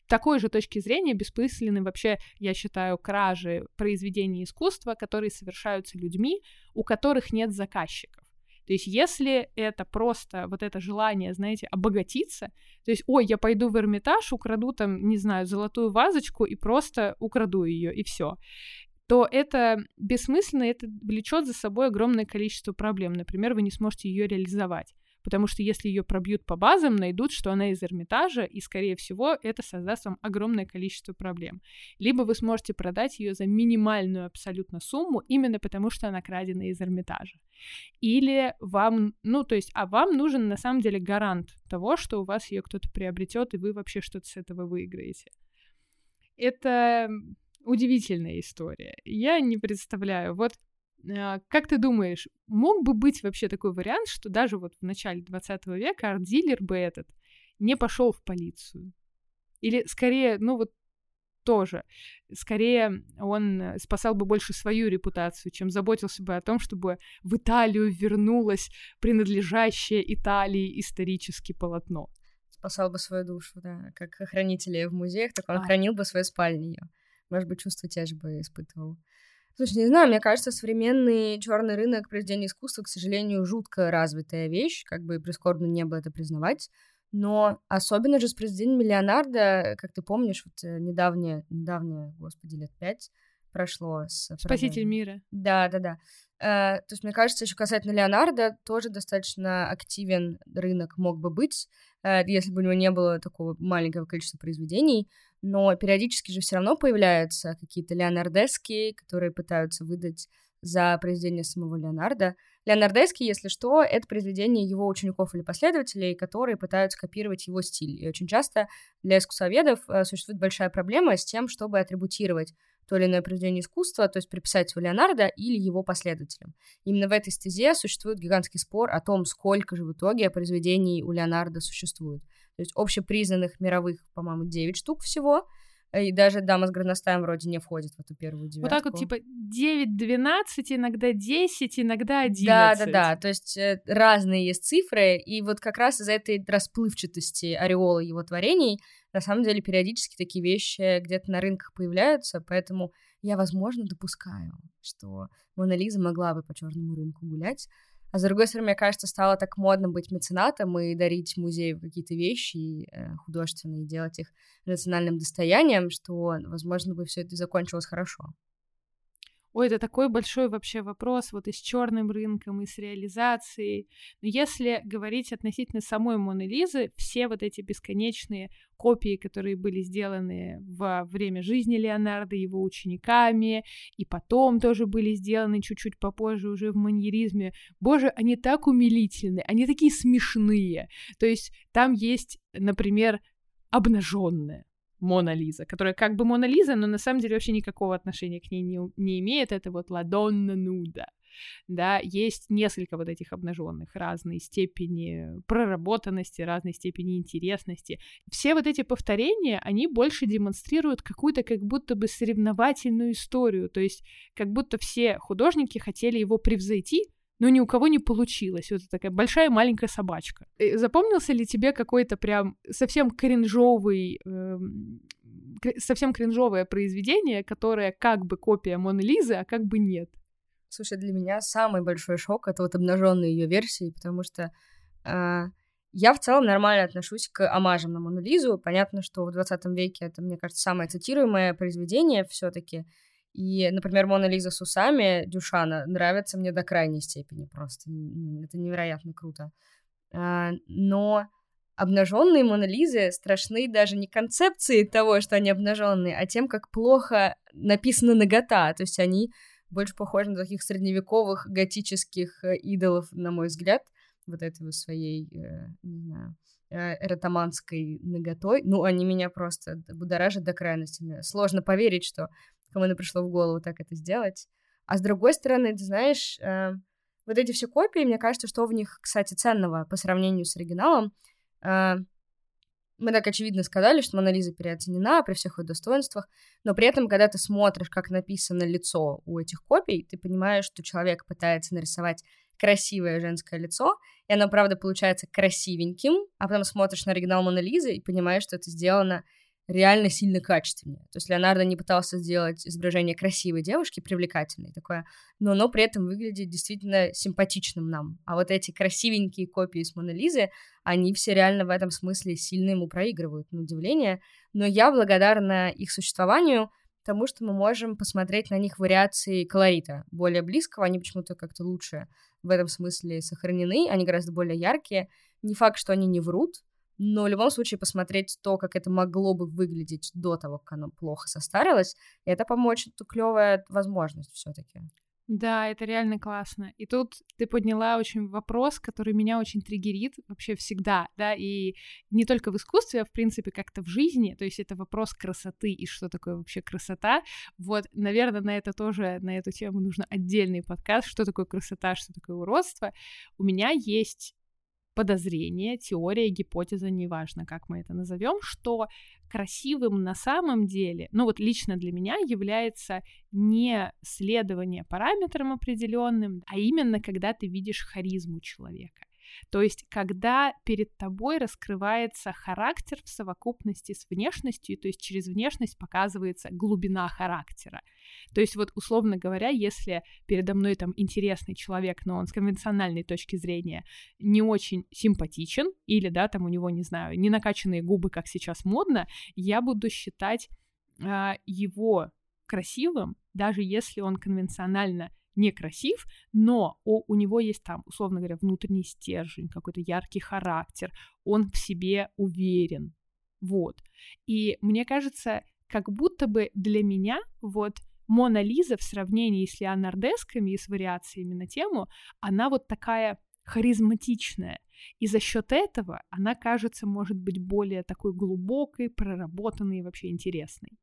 S1: такой же точки зрения бессмысленны вообще, я считаю, кражи произведений искусства, которые совершаются людьми, у которых нет заказчиков. То есть, если это просто вот это желание, знаете, обогатиться, то есть, ой, я пойду в Эрмитаж, украду там, не знаю, золотую вазочку и просто украду ее, и все то это бессмысленно, это влечет за собой огромное количество проблем. Например, вы не сможете ее реализовать потому что если ее пробьют по базам, найдут, что она из Эрмитажа, и, скорее всего, это создаст вам огромное количество проблем. Либо вы сможете продать ее за минимальную абсолютно сумму, именно потому что она крадена из Эрмитажа. Или вам, ну, то есть, а вам нужен на самом деле гарант того, что у вас ее кто-то приобретет, и вы вообще что-то с этого выиграете. Это удивительная история. Я не представляю. Вот как ты думаешь, мог бы быть вообще такой вариант, что даже вот в начале 20 века арт-дилер бы этот не пошел в полицию? Или скорее, ну вот тоже, скорее он спасал бы больше свою репутацию, чем заботился бы о том, чтобы в Италию вернулось принадлежащее Италии исторически полотно.
S2: Спасал бы свою душу, да, как хранители в музеях, так он а. хранил бы свою спальню. Может быть, чувство те же бы испытывал. Слушай, не знаю, мне кажется, современный черный рынок произведения искусства, к сожалению, жутко развитая вещь, как бы прискорбно не было это признавать. Но особенно же с произведением Леонардо, как ты помнишь, вот э, недавнее, недавнее, господи, лет пять прошло с...
S1: Спаситель мира.
S2: Да, да, да. Э, то есть, мне кажется, еще касательно Леонардо, тоже достаточно активен рынок мог бы быть, э, если бы у него не было такого маленького количества произведений, но периодически же все равно появляются какие-то леонардески, которые пытаются выдать за произведение самого Леонардо. Леонардески, если что, это произведение его учеников или последователей, которые пытаются копировать его стиль. И очень часто для искусствоведов э, существует большая проблема с тем, чтобы атрибутировать то или иное произведение искусства, то есть приписать его Леонардо или его последователям. Именно в этой стезе существует гигантский спор о том, сколько же в итоге произведений у Леонардо существует. То есть общепризнанных мировых, по-моему, 9 штук всего, и даже дама с горностаем вроде не входит в эту первую девятку.
S1: Вот так вот, типа 9-12, иногда 10, иногда 11.
S2: Да, да, да. То есть э, разные есть цифры, и вот как раз из-за этой расплывчатости ореола его творений, на самом деле, периодически такие вещи где-то на рынках появляются, поэтому я, возможно, допускаю, что Мона Лиза могла бы по черному рынку гулять. А с другой стороны, мне кажется, стало так модно быть меценатом и дарить музею какие-то вещи э, художественные, делать их национальным достоянием, что, возможно, бы все это закончилось хорошо.
S1: Ой, это такой большой вообще вопрос вот и с черным рынком, и с реализацией. Но если говорить относительно самой Моны Лизы, все вот эти бесконечные копии, которые были сделаны во время жизни Леонардо его учениками, и потом тоже были сделаны чуть-чуть попозже уже в маньеризме, боже, они так умилительны, они такие смешные. То есть там есть, например, обнаженная Мона Лиза, которая как бы Мона Лиза, но на самом деле вообще никакого отношения к ней не, не имеет. Это вот Ладонна Нуда. Да, есть несколько вот этих обнаженных разной степени проработанности, разной степени интересности. Все вот эти повторения, они больше демонстрируют какую-то как будто бы соревновательную историю, то есть как будто все художники хотели его превзойти, но ни у кого не получилось. Вот такая большая маленькая собачка. И запомнился ли тебе какой-то прям совсем кринжовый, э, совсем кринжовое произведение, которое как бы копия Моны Лизы, а как бы нет?
S2: Слушай, для меня самый большой шок это вот обнаженные ее версии, потому что э, я в целом нормально отношусь к омажам на Мону Лизу. Понятно, что в 20 веке это, мне кажется, самое цитируемое произведение все-таки. И, например, Мона Лиза с усами Дюшана нравится мне до крайней степени просто. Это невероятно круто. А, но обнаженные Мона Лизы страшны даже не концепцией того, что они обнаженные, а тем, как плохо написана нагота. То есть они больше похожи на таких средневековых готических э, идолов, на мой взгляд, вот этой своей, э, не знаю, э, эротоманской наготой. Ну, они меня просто будоражат до крайности. Сложно поверить, что кому-то пришло в голову так это сделать. А с другой стороны, ты знаешь, э, вот эти все копии, мне кажется, что в них, кстати, ценного по сравнению с оригиналом. Э, мы так очевидно сказали, что Мона Лиза переоценена при всех ее достоинствах, но при этом, когда ты смотришь, как написано лицо у этих копий, ты понимаешь, что человек пытается нарисовать красивое женское лицо, и оно, правда, получается красивеньким, а потом смотришь на оригинал Мона Лизы и понимаешь, что это сделано реально сильно качественнее. То есть Леонардо не пытался сделать изображение красивой девушки, привлекательной такое, но оно при этом выглядит действительно симпатичным нам. А вот эти красивенькие копии с Моны Лизы, они все реально в этом смысле сильно ему проигрывают, на удивление. Но я благодарна их существованию, тому, что мы можем посмотреть на них вариации колорита более близкого, они почему-то как-то лучше в этом смысле сохранены, они гораздо более яркие. Не факт, что они не врут, но в любом случае посмотреть то, как это могло бы выглядеть до того, как оно плохо состарилось, это, по-моему, очень клевая возможность все-таки.
S1: Да, это реально классно. И тут ты подняла очень вопрос, который меня очень триггерит вообще всегда, да, и не только в искусстве, а в принципе как-то в жизни, то есть это вопрос красоты и что такое вообще красота. Вот, наверное, на это тоже, на эту тему нужно отдельный подкаст, что такое красота, что такое уродство. У меня есть подозрение, теория, гипотеза, неважно, как мы это назовем, что красивым на самом деле, ну вот лично для меня является не следование параметрам определенным, а именно когда ты видишь харизму человека. То есть, когда перед тобой раскрывается характер в совокупности с внешностью, то есть через внешность показывается глубина характера. То есть, вот условно говоря, если передо мной там интересный человек, но он с конвенциональной точки зрения не очень симпатичен, или, да, там у него, не знаю, не накачанные губы, как сейчас модно, я буду считать э, его красивым, даже если он конвенционально некрасив, но у, у него есть там, условно говоря, внутренний стержень, какой-то яркий характер, он в себе уверен, вот. И мне кажется, как будто бы для меня вот Мона Лиза в сравнении с Леонардесками и с вариациями на тему, она вот такая харизматичная. И за счет этого она, кажется, может быть более такой глубокой, проработанной и вообще интересной.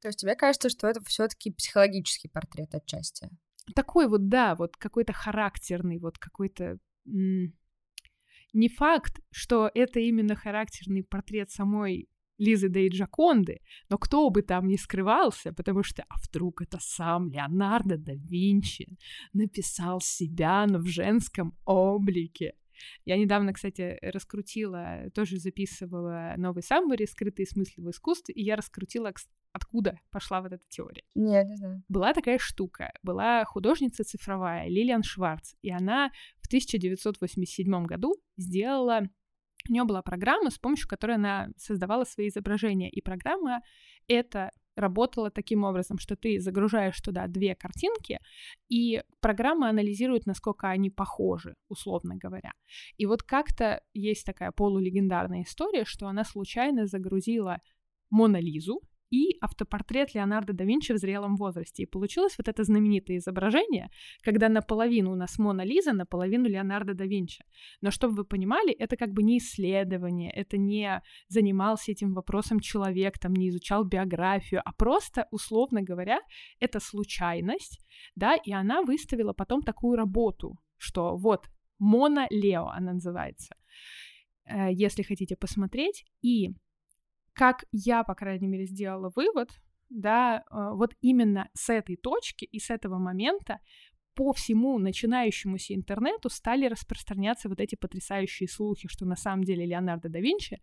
S2: То есть тебе кажется, что это все-таки психологический портрет отчасти?
S1: Такой вот, да, вот какой-то характерный, вот какой-то... Не факт, что это именно характерный портрет самой Лизы Дей Джаконды, но кто бы там ни скрывался, потому что, а вдруг это сам Леонардо да Винчи написал себя, но в женском облике. Я недавно, кстати, раскрутила, тоже записывала новый самбори «Скрытые смыслы в искусстве», и я раскрутила откуда пошла вот эта теория.
S2: Нет, не знаю.
S1: Была такая штука, была художница цифровая Лилиан Шварц, и она в 1987 году сделала у нее была программа, с помощью которой она создавала свои изображения. И программа это работала таким образом, что ты загружаешь туда две картинки, и программа анализирует, насколько они похожи, условно говоря. И вот как-то есть такая полулегендарная история, что она случайно загрузила Мона Лизу, и автопортрет Леонардо да Винчи в зрелом возрасте. И получилось вот это знаменитое изображение, когда наполовину у нас Мона Лиза, наполовину Леонардо да Винчи. Но чтобы вы понимали, это как бы не исследование, это не занимался этим вопросом человек, там не изучал биографию, а просто, условно говоря, это случайность, да, и она выставила потом такую работу, что вот Мона Лео она называется, э, если хотите посмотреть. И как я, по крайней мере, сделала вывод, да, э, вот именно с этой точки и с этого момента по всему начинающемуся интернету стали распространяться вот эти потрясающие слухи, что на самом деле Леонардо да Винчи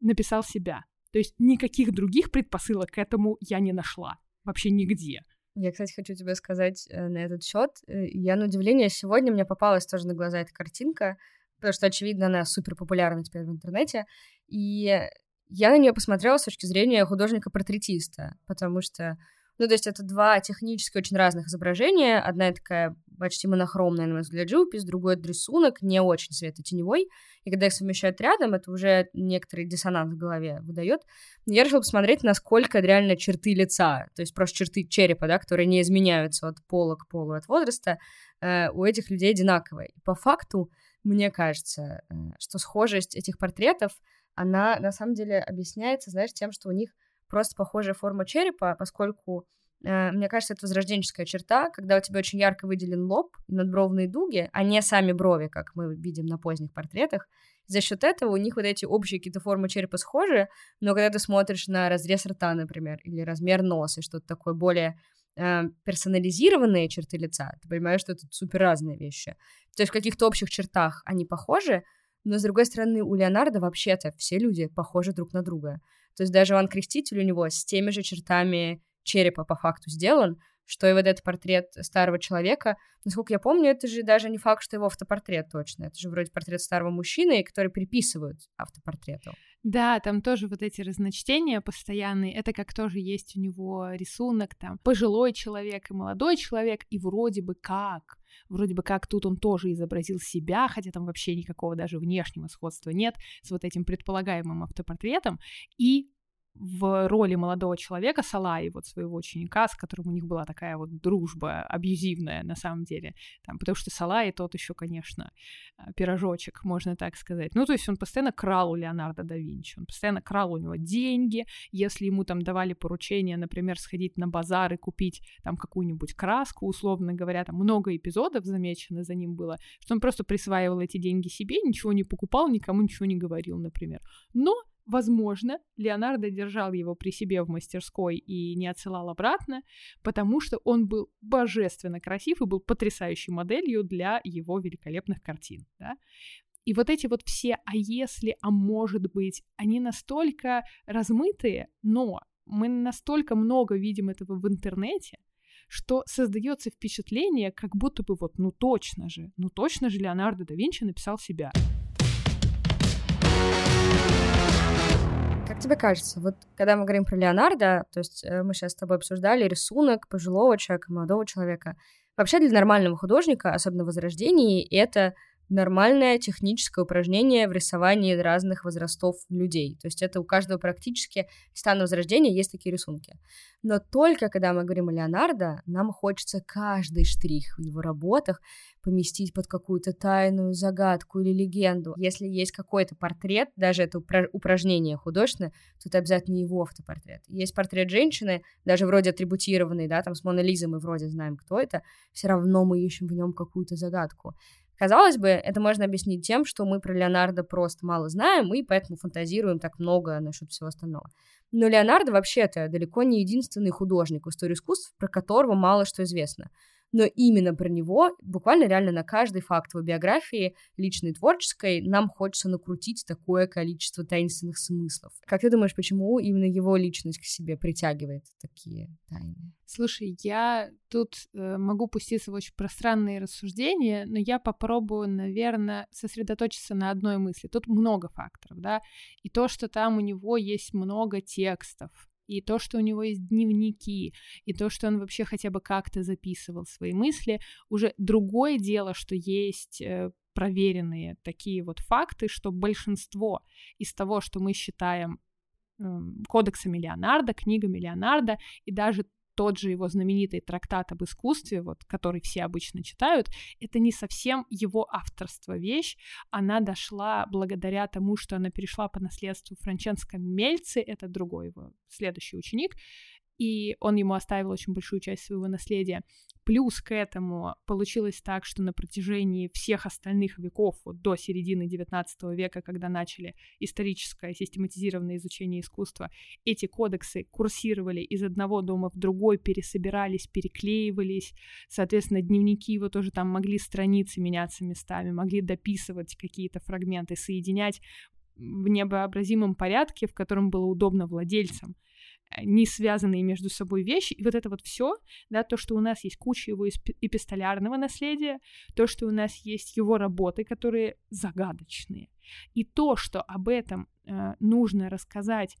S1: написал себя. То есть никаких других предпосылок к этому я не нашла. Вообще нигде.
S2: Я, кстати, хочу тебе сказать э, на этот счет. Э, я на удивление сегодня мне попалась тоже на глаза эта картинка, потому что, очевидно, она супер популярна теперь в интернете. И я на нее посмотрела с точки зрения художника-портретиста, потому что, ну, то есть это два технически очень разных изображения. Одна такая почти монохромная, на мой взгляд, живопись, другой это рисунок, не очень светотеневой. И когда их совмещают рядом, это уже некоторый диссонанс в голове выдает. Я решила посмотреть, насколько реально черты лица, то есть просто черты черепа, да, которые не изменяются от пола к полу, от возраста, э, у этих людей одинаковые. И по факту, мне кажется, э, что схожесть этих портретов — она на самом деле объясняется, знаешь, тем, что у них просто похожая форма черепа, поскольку э, мне кажется, это возрожденческая черта, когда у тебя очень ярко выделен лоб и надбровные дуги, а не сами брови, как мы видим на поздних портретах. За счет этого у них вот эти общие какие-то формы черепа схожи, но когда ты смотришь на разрез рта, например, или размер носа, что-то такое более э, персонализированные черты лица, ты понимаешь, что это супер разные вещи. То есть в каких-то общих чертах они похожи, но, с другой стороны, у Леонардо вообще-то все люди похожи друг на друга. То есть даже Иван Креститель у него с теми же чертами черепа по факту сделан, что и вот этот портрет старого человека. Насколько я помню, это же даже не факт, что его автопортрет точно. Это же вроде портрет старого мужчины, который приписывают автопортрету.
S1: Да, там тоже вот эти разночтения постоянные. Это как тоже есть у него рисунок, там, пожилой человек и молодой человек, и вроде бы как, вроде бы как тут он тоже изобразил себя, хотя там вообще никакого даже внешнего сходства нет с вот этим предполагаемым автопортретом, и в роли молодого человека Салаи, вот своего ученика, с которым у них была такая вот дружба абьюзивная на самом деле, там, потому что Салаи тот еще, конечно, э, пирожочек, можно так сказать. Ну, то есть он постоянно крал у Леонардо да Винчи, он постоянно крал у него деньги, если ему там давали поручение, например, сходить на базар и купить там какую-нибудь краску, условно говоря, там много эпизодов замечено за ним было, что он просто присваивал эти деньги себе, ничего не покупал, никому ничего не говорил, например. Но Возможно, Леонардо держал его при себе в мастерской и не отсылал обратно, потому что он был божественно красив и был потрясающей моделью для его великолепных картин. Да? И вот эти вот все «а если», «а может быть», они настолько размытые, но мы настолько много видим этого в интернете, что создается впечатление, как будто бы вот, ну точно же, ну точно же Леонардо да Винчи написал себя.
S2: Как тебе кажется, вот когда мы говорим про Леонардо, то есть э, мы сейчас с тобой обсуждали рисунок пожилого человека, молодого человека, вообще для нормального художника, особенно в Возрождении, это нормальное техническое упражнение в рисовании разных возрастов людей. То есть это у каждого практически стану возрождения есть такие рисунки. Но только когда мы говорим о Леонардо, нам хочется каждый штрих в его работах поместить под какую-то тайную загадку или легенду. Если есть какой-то портрет, даже это упражнение художественное, то это обязательно его автопортрет. Есть портрет женщины, даже вроде атрибутированный, да, там с Мона Лизой мы вроде знаем, кто это, все равно мы ищем в нем какую-то загадку. Казалось бы, это можно объяснить тем, что мы про Леонардо просто мало знаем, и поэтому фантазируем так много насчет всего остального. Но Леонардо вообще-то далеко не единственный художник в истории искусств, про которого мало что известно. Но именно про него, буквально реально на каждый факт его биографии, личной творческой, нам хочется накрутить такое количество таинственных смыслов. Как ты думаешь, почему именно его личность к себе притягивает такие тайны?
S1: Слушай, я тут э, могу пуститься в очень пространные рассуждения, но я попробую, наверное, сосредоточиться на одной мысли. Тут много факторов, да, и то, что там у него есть много текстов, и то, что у него есть дневники, и то, что он вообще хотя бы как-то записывал свои мысли, уже другое дело, что есть э, проверенные такие вот факты, что большинство из того, что мы считаем э, кодексами Леонардо, книгами Леонардо, и даже тот же его знаменитый трактат об искусстве, вот, который все обычно читают, это не совсем его авторство вещь. Она дошла благодаря тому, что она перешла по наследству Франческо Мельци, это другой его следующий ученик, и он ему оставил очень большую часть своего наследия. Плюс к этому получилось так, что на протяжении всех остальных веков, вот до середины XIX века, когда начали историческое систематизированное изучение искусства, эти кодексы курсировали из одного дома в другой, пересобирались, переклеивались. Соответственно, дневники его тоже там могли страницы меняться местами, могли дописывать какие-то фрагменты, соединять в невообразимом порядке, в котором было удобно владельцам. Э, не связанные между собой вещи. И вот это вот все, да, то, что у нас есть куча его эпистолярного наследия, то, что у нас есть его работы, которые загадочные, и то, что об этом э, нужно рассказать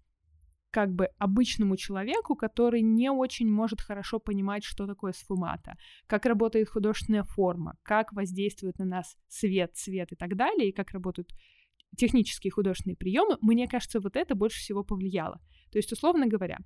S1: как бы обычному человеку, который не очень может хорошо понимать, что такое сфумата, как работает художественная форма, как воздействует на нас свет, цвет и так далее, и как работают технические художественные приемы, мне кажется, вот это больше всего повлияло. То есть, условно говоря,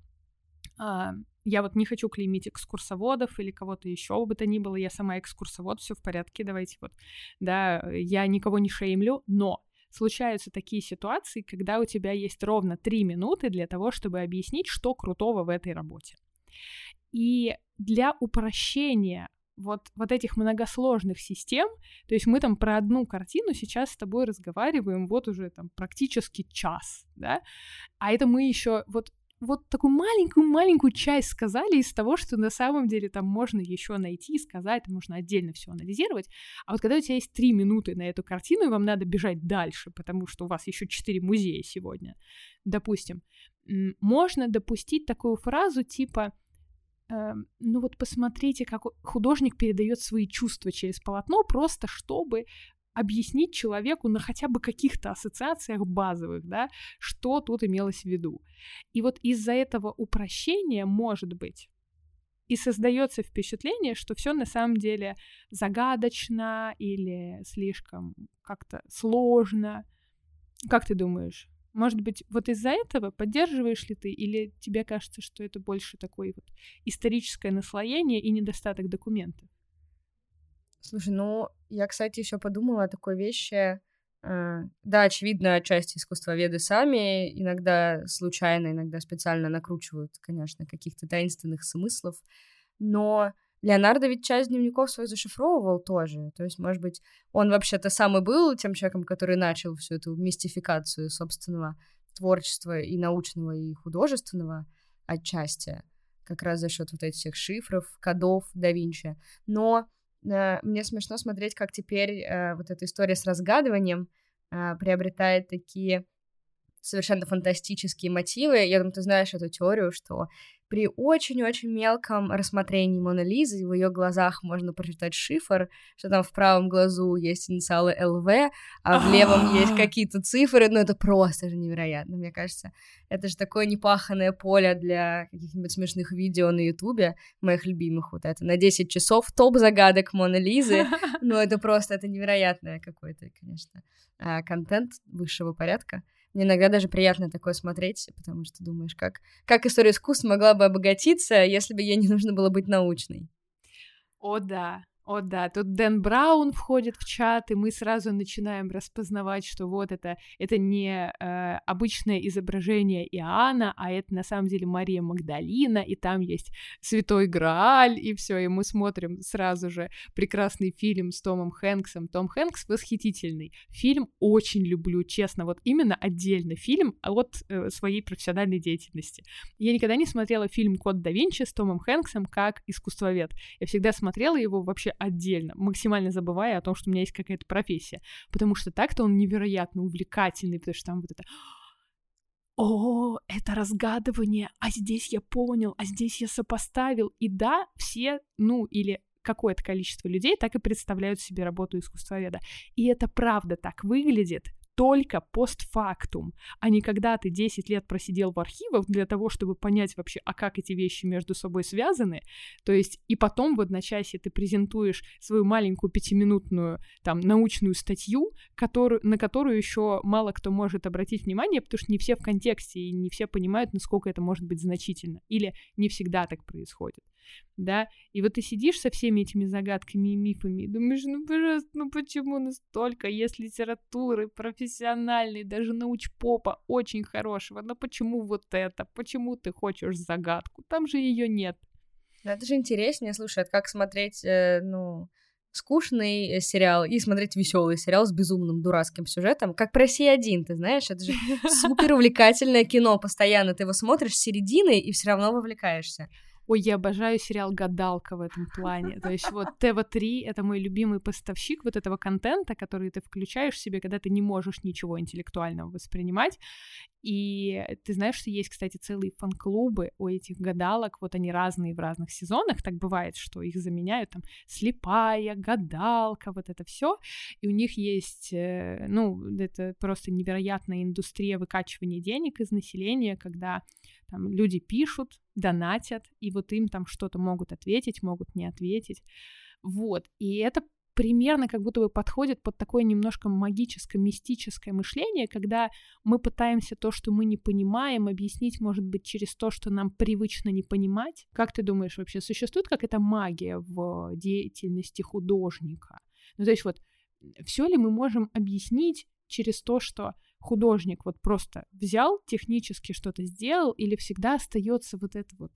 S1: а, я вот не хочу клеймить экскурсоводов или кого-то еще бы то ни было, я сама экскурсовод, все в порядке, давайте вот, да, я никого не шеймлю, но случаются такие ситуации, когда у тебя есть ровно три минуты для того, чтобы объяснить, что крутого в этой работе. И для упрощения вот, вот этих многосложных систем, то есть мы там про одну картину сейчас с тобой разговариваем вот уже там практически час, да, а это мы еще вот вот такую маленькую-маленькую часть сказали из того, что на самом деле там можно еще найти, сказать, можно отдельно все анализировать. А вот когда у тебя есть три минуты на эту картину, и вам надо бежать дальше, потому что у вас еще четыре музея сегодня, допустим, можно допустить такую фразу типа ну вот посмотрите, как художник передает свои чувства через полотно, просто чтобы объяснить человеку на хотя бы каких-то ассоциациях базовых, да, что тут имелось в виду. И вот из-за этого упрощения, может быть, и создается впечатление, что все на самом деле загадочно или слишком как-то сложно. Как ты думаешь? Может быть, вот из-за этого поддерживаешь ли ты, или тебе кажется, что это больше такое вот историческое наслоение и недостаток документов?
S2: Слушай, ну, я, кстати, еще подумала о такой вещи. Э, да, очевидно, отчасти искусствоведы сами иногда случайно, иногда специально накручивают, конечно, каких-то таинственных смыслов, но Леонардо ведь часть дневников своих зашифровывал тоже. То есть, может быть, он вообще-то сам и был тем человеком, который начал всю эту мистификацию собственного творчества и научного, и художественного отчасти, как раз за счет вот этих всех шифров, кодов да Винчи. Но э, мне смешно смотреть, как теперь э, вот эта история с разгадыванием э, приобретает такие совершенно фантастические мотивы. Я думаю, ты знаешь эту теорию, что при очень-очень мелком рассмотрении Моны Лизы в ее глазах можно прочитать шифр, что там в правом глазу есть инициалы ЛВ, а в левом есть какие-то цифры, ну это просто же невероятно, мне кажется. Это же такое непаханное поле для каких-нибудь смешных видео на Ютубе, моих любимых вот это, на 10 часов топ загадок Моны Лизы, ну это просто, это невероятное какой-то, конечно, а, контент высшего порядка. Мне иногда даже приятно такое смотреть, потому что думаешь, как, как история искусства могла бы обогатиться, если бы ей не нужно было быть научной.
S1: О, да. О да, тут Дэн Браун входит в чат, и мы сразу начинаем распознавать, что вот это, это не э, обычное изображение Иоанна, а это на самом деле Мария Магдалина, и там есть Святой Грааль, и все, и мы смотрим сразу же прекрасный фильм с Томом Хэнксом. Том Хэнкс восхитительный. Фильм очень люблю, честно, вот именно отдельно фильм от э, своей профессиональной деятельности. Я никогда не смотрела фильм «Код да Винчи» с Томом Хэнксом как искусствовед. Я всегда смотрела его вообще отдельно, максимально забывая о том, что у меня есть какая-то профессия. Потому что так-то он невероятно увлекательный, потому что там вот это о, это разгадывание, а здесь я понял, а здесь я сопоставил. И да, все, ну, или какое-то количество людей так и представляют себе работу искусствоведа. И это правда так выглядит, только постфактум, а не когда ты 10 лет просидел в архивах для того, чтобы понять вообще, а как эти вещи между собой связаны. То есть и потом в одночасье ты презентуешь свою маленькую пятиминутную там научную статью, которую, на которую еще мало кто может обратить внимание, потому что не все в контексте и не все понимают, насколько это может быть значительно. Или не всегда так происходит да, и вот ты сидишь со всеми этими загадками и мифами и думаешь, ну, пожалуйста, ну почему настолько есть литературы профессиональной, даже научпопа очень хорошего, но почему вот это, почему ты хочешь загадку, там же ее нет.
S2: Да, это же интереснее, слушай, это как смотреть, э, ну, скучный сериал и смотреть веселый сериал с безумным дурацким сюжетом, как про Россия-1, ты знаешь, это же супер увлекательное кино, постоянно ты его смотришь с середины и все равно вовлекаешься.
S1: Ой, я обожаю сериал «Гадалка» в этом плане. То есть вот ТВ-3 — это мой любимый поставщик вот этого контента, который ты включаешь себе, когда ты не можешь ничего интеллектуального воспринимать. И ты знаешь, что есть, кстати, целые фан-клубы у этих гадалок, вот они разные в разных сезонах, так бывает, что их заменяют там слепая, гадалка, вот это все, и у них есть, э, ну, это просто невероятная индустрия выкачивания денег из населения, когда там люди пишут, донатят, и вот им там что-то могут ответить, могут не ответить. Вот, и это примерно как будто бы подходит под такое немножко магическое, мистическое мышление, когда мы пытаемся то, что мы не понимаем, объяснить, может быть, через то, что нам привычно не понимать. Как ты думаешь, вообще существует какая-то магия в деятельности художника? Ну, то есть вот все ли мы можем объяснить через то, что художник вот просто взял, технически что-то сделал, или всегда остается вот это вот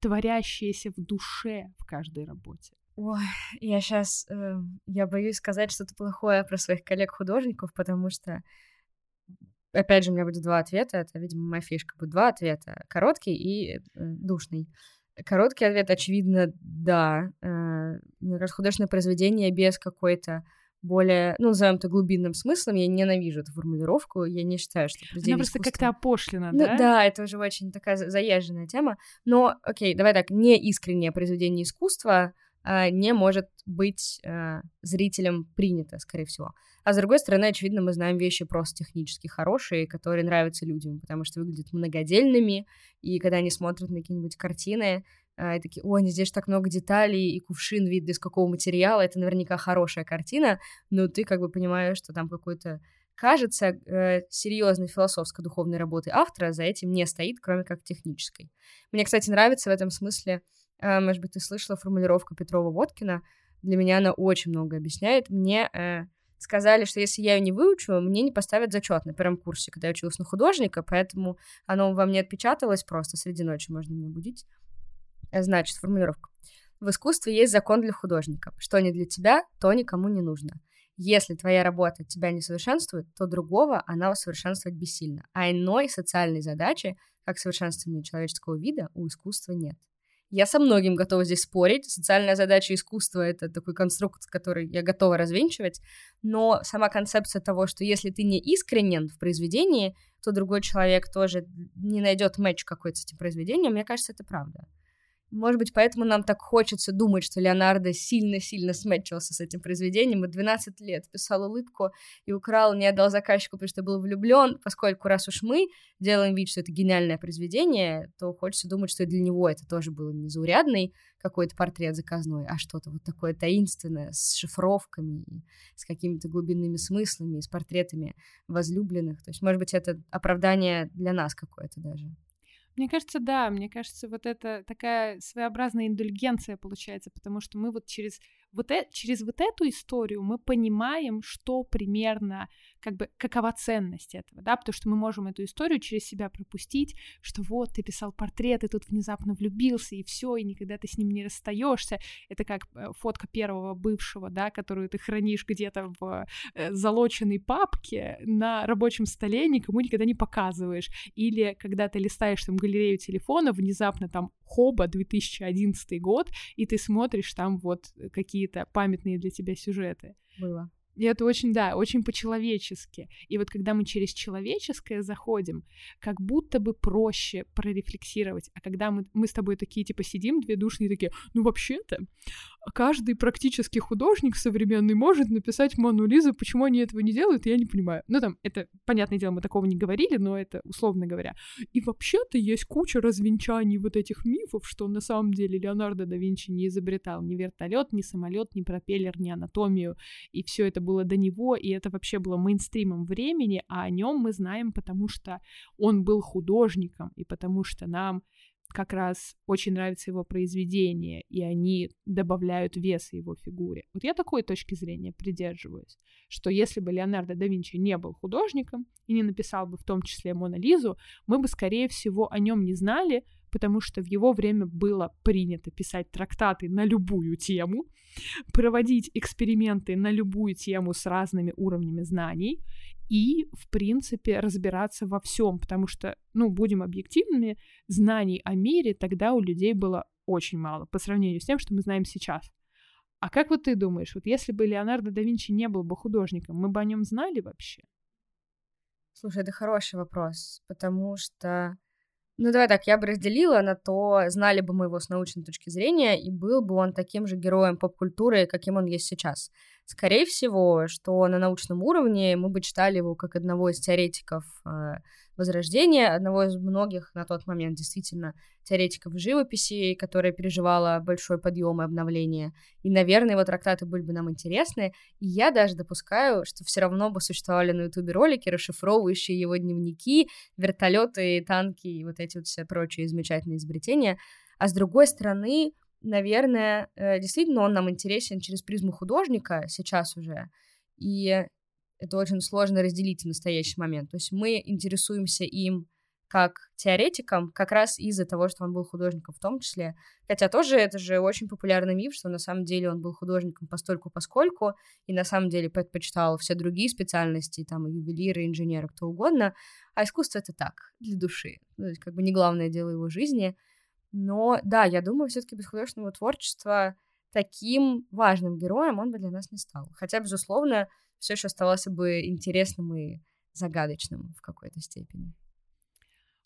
S1: творящееся в душе в каждой работе?
S2: Ой, я сейчас, э, я боюсь сказать что-то плохое про своих коллег-художников, потому что, опять же, у меня будет два ответа, это, видимо, моя фишка, будет два ответа, короткий и э, душный. Короткий ответ, очевидно, да. Э, мне кажется, художественное произведение без какой-то более, ну, назовем это глубинным смыслом. Я ненавижу эту формулировку. Я не считаю, что
S1: произведение Она просто искусства... как-то опошлена,
S2: ну,
S1: да?
S2: Да, это уже очень такая заезженная тема. Но, окей, давай так, не искреннее произведение искусства не может быть а, зрителем принято, скорее всего. А с другой стороны, очевидно, мы знаем вещи просто технически хорошие, которые нравятся людям, потому что выглядят многодельными, и когда они смотрят на какие-нибудь картины, а, и такие, ой, здесь так много деталей, и кувшин видно из какого материала, это наверняка хорошая картина, но ты как бы понимаешь, что там какой-то кажется, э, серьезной философско-духовной работы автора за этим не стоит, кроме как технической. Мне, кстати, нравится в этом смысле, э, может быть, ты слышала формулировку Петрова-Водкина, для меня она очень много объясняет. Мне э, сказали, что если я ее не выучу, мне не поставят зачет на первом курсе, когда я училась на художника, поэтому оно во мне отпечаталось просто среди ночи, можно меня будить. Э, значит, формулировка. В искусстве есть закон для художника. Что не для тебя, то никому не нужно. Если твоя работа тебя не совершенствует, то другого она усовершенствовать бессильно. А иной социальной задачи, как совершенствование человеческого вида, у искусства нет. Я со многим готова здесь спорить. Социальная задача искусства — это такой конструкт, который я готова развенчивать. Но сама концепция того, что если ты не искренен в произведении, то другой человек тоже не найдет матч какой-то с этим произведением, мне кажется, это правда. Может быть, поэтому нам так хочется думать, что Леонардо сильно-сильно сметчился с этим произведением и 12 лет писал улыбку и украл, не отдал заказчику, потому что был влюблен, поскольку раз уж мы делаем вид, что это гениальное произведение, то хочется думать, что и для него это тоже было не какой-то портрет заказной, а что-то вот такое таинственное, с шифровками, с какими-то глубинными смыслами, с портретами возлюбленных. То есть, может быть, это оправдание для нас какое-то даже.
S1: Мне кажется, да, мне кажется, вот это такая своеобразная индульгенция получается, потому что мы вот через вот э, через вот эту историю мы понимаем, что примерно, как бы, какова ценность этого, да, потому что мы можем эту историю через себя пропустить, что вот ты писал портрет, и тут внезапно влюбился, и все, и никогда ты с ним не расстаешься. Это как э, фотка первого бывшего, да, которую ты хранишь где-то в э, залоченной папке на рабочем столе, никому никогда не показываешь. Или когда ты листаешь там галерею телефона, внезапно там Хоба 2011 год, и ты смотришь там вот какие-то памятные для тебя сюжеты.
S2: Было.
S1: И это очень, да, очень по-человечески. И вот когда мы через человеческое заходим, как будто бы проще прорефлексировать. А когда мы, мы с тобой такие, типа, сидим, две душные такие, ну, вообще-то, каждый практически художник современный может написать Мону Лизу, почему они этого не делают, я не понимаю. Ну, там, это, понятное дело, мы такого не говорили, но это условно говоря. И вообще-то есть куча развенчаний вот этих мифов, что на самом деле Леонардо да Винчи не изобретал ни вертолет, ни самолет, ни пропеллер, ни анатомию, и все это было до него, и это вообще было мейнстримом времени, а о нем мы знаем, потому что он был художником, и потому что нам как раз очень нравится его произведение, и они добавляют веса его фигуре. Вот я такой точки зрения придерживаюсь, что если бы Леонардо да Винчи не был художником и не написал бы в том числе Мона Лизу, мы бы, скорее всего, о нем не знали, потому что в его время было принято писать трактаты на любую тему, проводить эксперименты на любую тему с разными уровнями знаний и, в принципе, разбираться во всем, потому что, ну, будем объективными, знаний о мире тогда у людей было очень мало по сравнению с тем, что мы знаем сейчас. А как вот ты думаешь, вот если бы Леонардо да Винчи не был бы художником, мы бы о нем знали вообще?
S2: Слушай, это хороший вопрос, потому что ну, давай так, я бы разделила на то, знали бы мы его с научной точки зрения, и был бы он таким же героем поп-культуры, каким он есть сейчас. Скорее всего, что на научном уровне мы бы читали его как одного из теоретиков э, Возрождения, одного из многих на тот момент действительно теоретиков живописи, которая переживала большой подъем и обновление. И, наверное, его трактаты были бы нам интересны. И я даже допускаю, что все равно бы существовали на Ютубе ролики, расшифровывающие его дневники, вертолеты, танки и вот эти вот все прочие замечательные изобретения. А с другой стороны, наверное, э, действительно он нам интересен через призму художника сейчас уже. И это очень сложно разделить в настоящий момент. То есть мы интересуемся им как теоретиком, как раз из-за того, что он был художником в том числе. Хотя тоже это же очень популярный миф, что на самом деле он был художником постольку поскольку, и на самом деле предпочитал все другие специальности, там, ювелиры, инженеры, кто угодно, а искусство — это так, для души. Ну, как бы не главное дело его жизни. Но да, я думаю, все таки без художественного творчества таким важным героем он бы для нас не стал. Хотя, безусловно, все еще оставался бы интересным и загадочным в какой-то степени.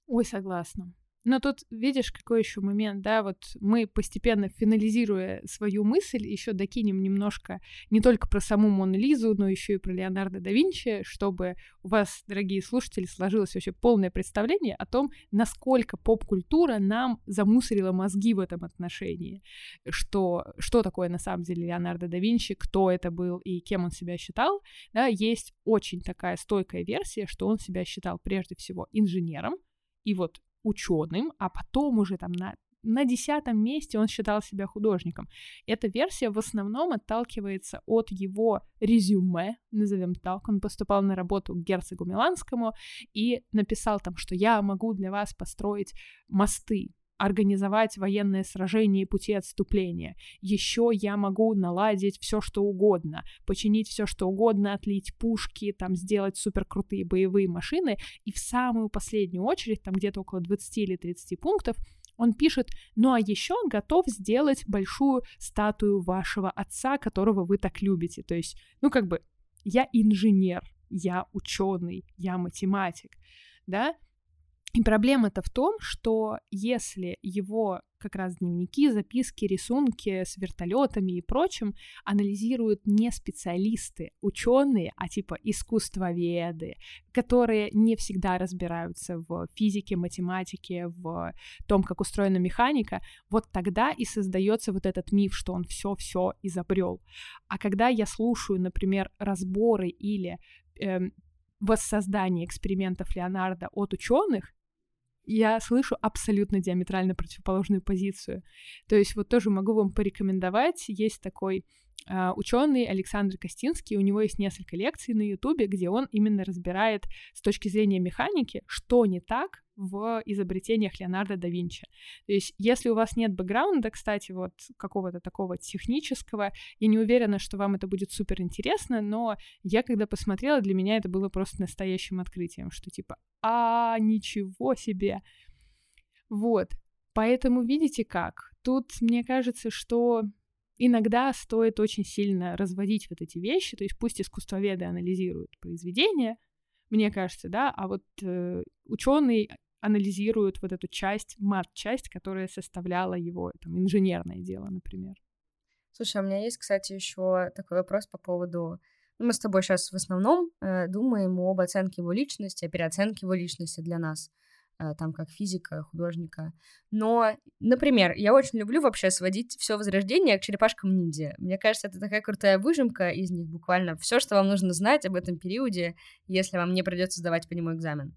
S1: Ой, согласна. Но тут видишь, какой еще момент, да, вот мы постепенно финализируя свою мысль, еще докинем немножко не только про саму Мону Лизу, но еще и про Леонардо да Винчи, чтобы у вас, дорогие слушатели, сложилось вообще полное представление о том, насколько поп-культура нам замусорила мозги в этом отношении, что, что такое на самом деле Леонардо да Винчи, кто это был и кем он себя считал, да, есть очень такая стойкая версия, что он себя считал прежде всего инженером, и вот ученым, а потом уже там на на десятом месте он считал себя художником. Эта версия в основном отталкивается от его резюме, назовем так. Он поступал на работу к герцогу Миланскому и написал там, что я могу для вас построить мосты, организовать военное сражение и пути отступления. Еще я могу наладить все, что угодно, починить все, что угодно, отлить пушки, там сделать суперкрутые боевые машины. И в самую последнюю очередь, там где-то около 20 или 30 пунктов, он пишет, ну а еще готов сделать большую статую вашего отца, которого вы так любите. То есть, ну как бы, я инженер, я ученый, я математик, да, и проблема-то в том, что если его как раз дневники, записки, рисунки с вертолетами и прочим анализируют не специалисты, ученые, а типа искусствоведы, которые не всегда разбираются в физике, математике, в том, как устроена механика, вот тогда и создается вот этот миф, что он все-все изобрел. А когда я слушаю, например, разборы или эм, воссоздание экспериментов Леонардо от ученых, я слышу абсолютно диаметрально противоположную позицию. То есть вот тоже могу вам порекомендовать, есть такой ученый Александр Костинский, у него есть несколько лекций на Ютубе, где он именно разбирает с точки зрения механики, что не так в изобретениях Леонардо да Винчи. То есть, если у вас нет бэкграунда, кстати, вот какого-то такого технического, я не уверена, что вам это будет супер интересно, но я когда посмотрела, для меня это было просто настоящим открытием, что типа, а, ничего себе. Вот. Поэтому видите как? Тут мне кажется, что иногда стоит очень сильно разводить вот эти вещи, то есть пусть искусствоведы анализируют произведения, мне кажется, да, а вот э, ученый анализирует вот эту часть, мат-часть, которая составляла его там, инженерное дело, например.
S2: Слушай, у меня есть, кстати, еще такой вопрос по поводу... Ну, мы с тобой сейчас в основном э, думаем об оценке его личности, о переоценке его личности для нас. Э, там как физика, художника. Но, например, я очень люблю вообще сводить все возрождение к черепашкам ниндзя. Мне кажется, это такая крутая выжимка из них буквально. Все, что вам нужно знать об этом периоде, если вам не придется сдавать по нему экзамен.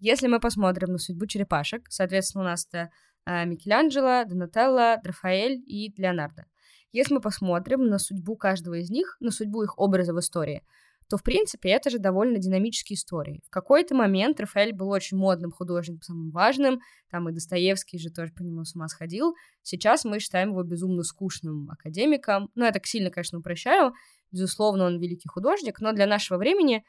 S2: Если мы посмотрим на судьбу черепашек, соответственно, у нас это э, Микеланджело, Донателло, Рафаэль и Леонардо. Если мы посмотрим на судьбу каждого из них, на судьбу их образа в истории, то, в принципе, это же довольно динамические истории. В какой-то момент Рафаэль был очень модным художником, самым важным, там и Достоевский же тоже по нему с ума сходил. Сейчас мы считаем его безумно скучным академиком. Ну, я так сильно, конечно, упрощаю. Безусловно, он великий художник, но для нашего времени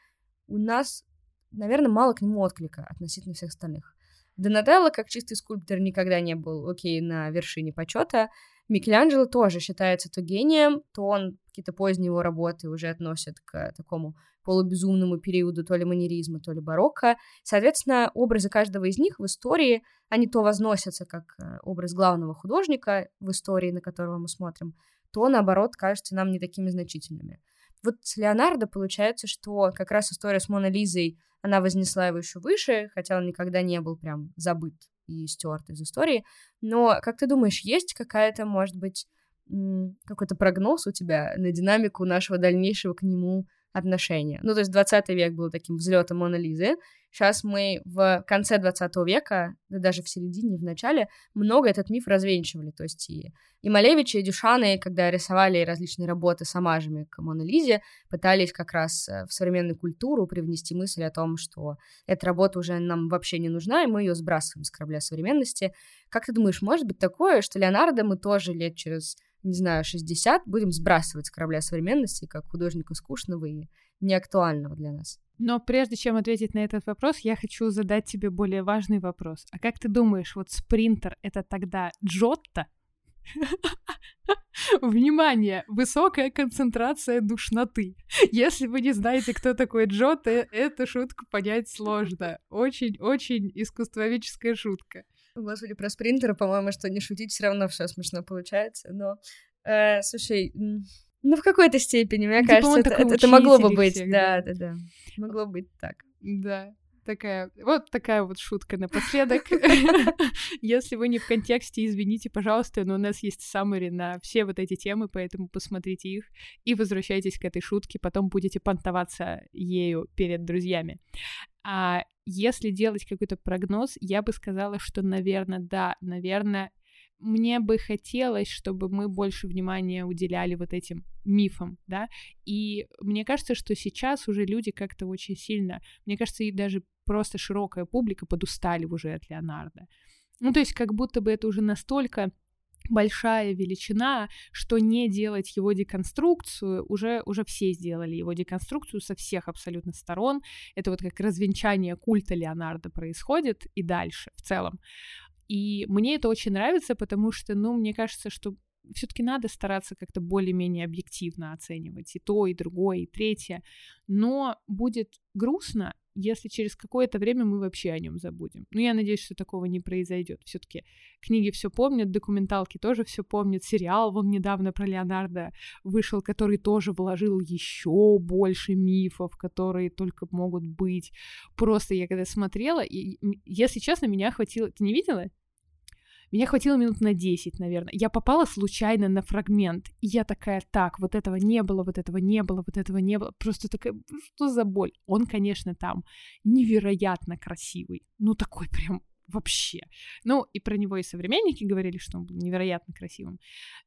S2: у нас, наверное, мало к нему отклика относительно всех остальных. Донателло, как чистый скульптор, никогда не был, окей, на вершине почета. Микеланджело тоже считается то гением, то он какие-то поздние его работы уже относят к такому полубезумному периоду то ли манеризма, то ли барокко. Соответственно, образы каждого из них в истории, они то возносятся как э, образ главного художника в истории, на которого мы смотрим, то, наоборот, кажутся нам не такими значительными. Вот с Леонардо получается, что как раз история с Моной Лизой, она вознесла его еще выше, хотя он никогда не был прям забыт и стерт из истории. Но, как ты думаешь, есть какая-то, может быть, какой-то прогноз у тебя на динамику нашего дальнейшего к нему отношения. Ну, то есть 20 век был таким взлетом Мона Лизы. Сейчас мы в конце 20 века, да даже в середине, в начале, много этот миф развенчивали. То есть и, и Малевич, и Дюшаны, когда рисовали различные работы с амажами к Мона Лизе, пытались как раз э, в современную культуру привнести мысль о том, что эта работа уже нам вообще не нужна, и мы ее сбрасываем с корабля современности. Как ты думаешь, может быть такое, что Леонардо мы тоже лет через не знаю, 60, будем сбрасывать с корабля современности как художника скучного и неактуального для нас.
S1: Но прежде чем ответить на этот вопрос, я хочу задать тебе более важный вопрос. А как ты думаешь, вот спринтер — это тогда Джотто? Внимание! Высокая концентрация душноты. Если вы не знаете, кто такой Джотто, эту шутку понять сложно. Очень-очень искусствоведческая шутка.
S2: Господи, про спринтера, по-моему, что не шутить, все равно все смешно получается. Но, э, слушай, ну, в какой-то степени, мне типа кажется, это, это могло бы быть. Всех, да, да, да. Могло быть так.
S1: Да. Такая, вот такая вот шутка напоследок. Если вы не в контексте, извините, пожалуйста, но у нас есть саммари на все вот эти темы, поэтому посмотрите их и возвращайтесь к этой шутке, потом будете понтоваться ею перед друзьями. А если делать какой-то прогноз, я бы сказала, что, наверное, да, наверное, мне бы хотелось, чтобы мы больше внимания уделяли вот этим мифам, да, и мне кажется, что сейчас уже люди как-то очень сильно, мне кажется, и даже просто широкая публика подустали уже от Леонардо. Ну, то есть как будто бы это уже настолько большая величина, что не делать его деконструкцию, уже, уже все сделали его деконструкцию со всех абсолютно сторон. Это вот как развенчание культа Леонардо происходит и дальше в целом. И мне это очень нравится, потому что, ну, мне кажется, что все-таки надо стараться как-то более-менее объективно оценивать и то, и другое, и третье. Но будет грустно, если через какое-то время мы вообще о нем забудем. Но я надеюсь, что такого не произойдет. Все-таки книги все помнят, документалки тоже все помнят, сериал вон недавно про Леонардо вышел, который тоже вложил еще больше мифов, которые только могут быть. Просто я когда смотрела, и, если честно, меня хватило... Ты не видела? Меня хватило минут на 10, наверное. Я попала случайно на фрагмент. И я такая, так, вот этого не было, вот этого не было, вот этого не было. Просто такая, что за боль? Он, конечно, там невероятно красивый. Ну, такой прям вообще. Ну, и про него и современники говорили, что он был невероятно красивым.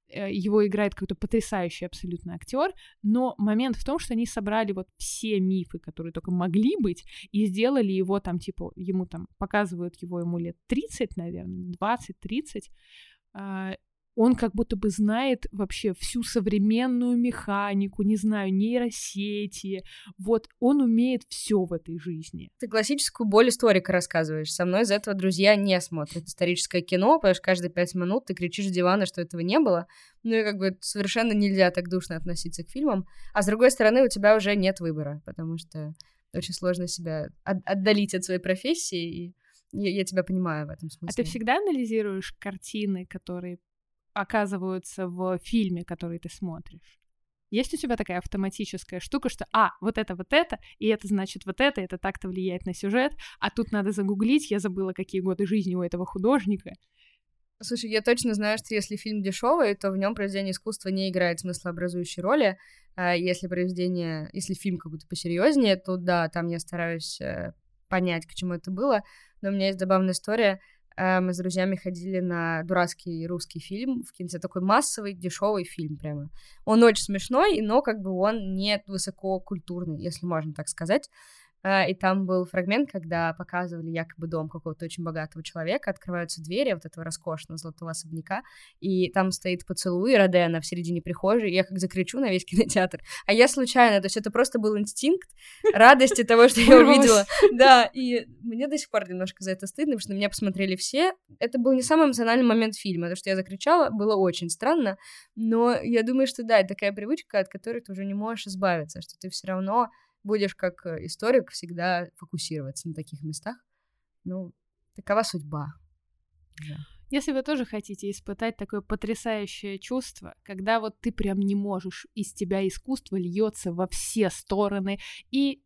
S1: Э, его играет какой-то потрясающий абсолютно актер, но момент в том, что они собрали вот все мифы, которые только могли быть, и сделали его там, типа, ему там показывают его ему лет 30, наверное, 20-30, он как будто бы знает вообще всю современную механику, не знаю, нейросети. Вот он умеет все в этой жизни.
S2: Ты классическую боль историка рассказываешь. Со мной из этого друзья не смотрят историческое кино, потому что каждые пять минут ты кричишь с дивана, что этого не было. Ну и как бы совершенно нельзя так душно относиться к фильмам. А с другой стороны, у тебя уже нет выбора, потому что очень сложно себя от- отдалить от своей профессии, и я, я тебя понимаю в этом смысле.
S1: А ты всегда анализируешь картины, которые оказываются в фильме, который ты смотришь? Есть у тебя такая автоматическая штука, что, а, вот это, вот это, и это значит вот это, это так-то влияет на сюжет, а тут надо загуглить, я забыла, какие годы жизни у этого художника.
S2: Слушай, я точно знаю, что если фильм дешевый, то в нем произведение искусства не играет смыслообразующей роли. А если произведение, если фильм какой-то посерьезнее, то да, там я стараюсь э, понять, к чему это было. Но у меня есть забавная история. Э, мы с друзьями ходили на дурацкий русский фильм в кинце, такой массовый, дешевый фильм прямо. Он очень смешной, но как бы он не высококультурный, если можно так сказать. Э, и там был фрагмент, когда показывали якобы дом какого-то очень богатого человека, открываются двери вот этого роскошного золотого особняка, и там стоит поцелуй Родена в середине прихожей, и я как закричу на весь кинотеатр. А я случайно, то есть это просто был инстинкт радости того, что я увидела. Да, и мне до сих пор немножко за это стыдно, потому что на меня посмотрели все. Это был не самый эмоциональный момент фильма, то, что я закричала, было очень странно, но я думаю, что да, это такая привычка, от которой ты уже не можешь избавиться, что ты все равно будешь как э, историк всегда фокусироваться на таких местах. Ну, такова судьба.
S1: Да. Если вы тоже хотите испытать такое потрясающее чувство, когда вот ты прям не можешь, из тебя искусство льется во все стороны, и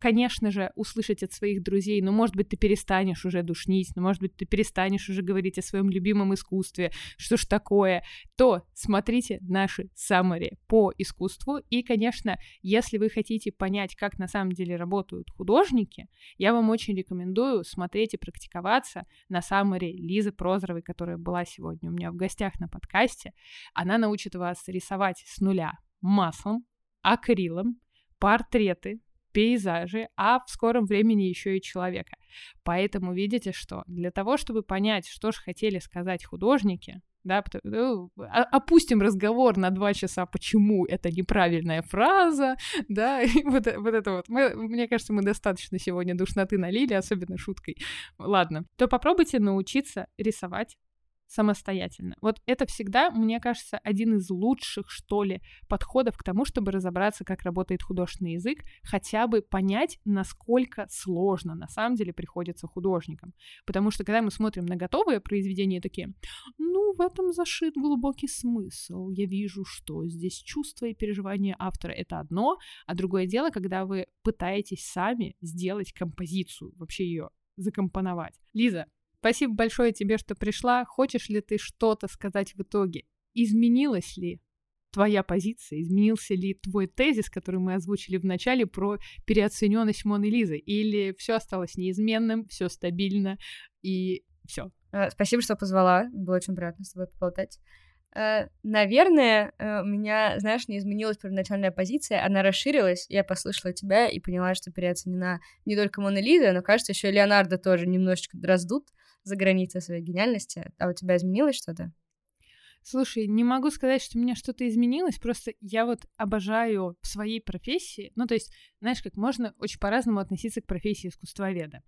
S1: конечно же, услышать от своих друзей, ну, может быть, ты перестанешь уже душнить, ну, может быть, ты перестанешь уже говорить о своем любимом искусстве, что ж такое, то смотрите наши саммари по искусству. И, конечно, если вы хотите понять, как на самом деле работают художники, я вам очень рекомендую смотреть и практиковаться на саммари Лизы Прозоровой, которая была сегодня у меня в гостях на подкасте. Она научит вас рисовать с нуля маслом, акрилом, портреты, пейзажи, а в скором времени еще и человека. Поэтому видите, что для того, чтобы понять, что же хотели сказать художники, да, ну, опустим разговор на два часа, почему это неправильная фраза, да, и вот, вот это вот. Мы, мне кажется, мы достаточно сегодня душноты налили, особенно шуткой. Ладно, то попробуйте научиться рисовать самостоятельно. Вот это всегда, мне кажется, один из лучших, что ли, подходов к тому, чтобы разобраться, как работает художественный язык, хотя бы понять, насколько сложно на самом деле приходится художникам. Потому что когда мы смотрим на готовые произведения, такие, ну, в этом зашит глубокий смысл. Я вижу, что здесь чувства и переживания автора — это одно, а другое дело, когда вы пытаетесь сами сделать композицию, вообще ее закомпоновать. Лиза, Спасибо большое тебе, что пришла. Хочешь ли ты что-то сказать в итоге? Изменилась ли твоя позиция, изменился ли твой тезис, который мы озвучили в начале про переоцененность Моны Лизы, или все осталось неизменным, все стабильно и все.
S2: Э, спасибо, что позвала. Было очень приятно с тобой поболтать. Э, наверное, э, у меня, знаешь, не изменилась первоначальная позиция, она расширилась. Я послушала тебя и поняла, что переоценена не только Мона Лиза, но, кажется, еще Леонардо тоже немножечко раздут за границей своей гениальности. А у тебя изменилось что-то?
S1: Слушай, не могу сказать, что у меня что-то изменилось, просто я вот обожаю в своей профессии, ну, то есть, знаешь, как можно очень по-разному относиться к профессии искусствоведа.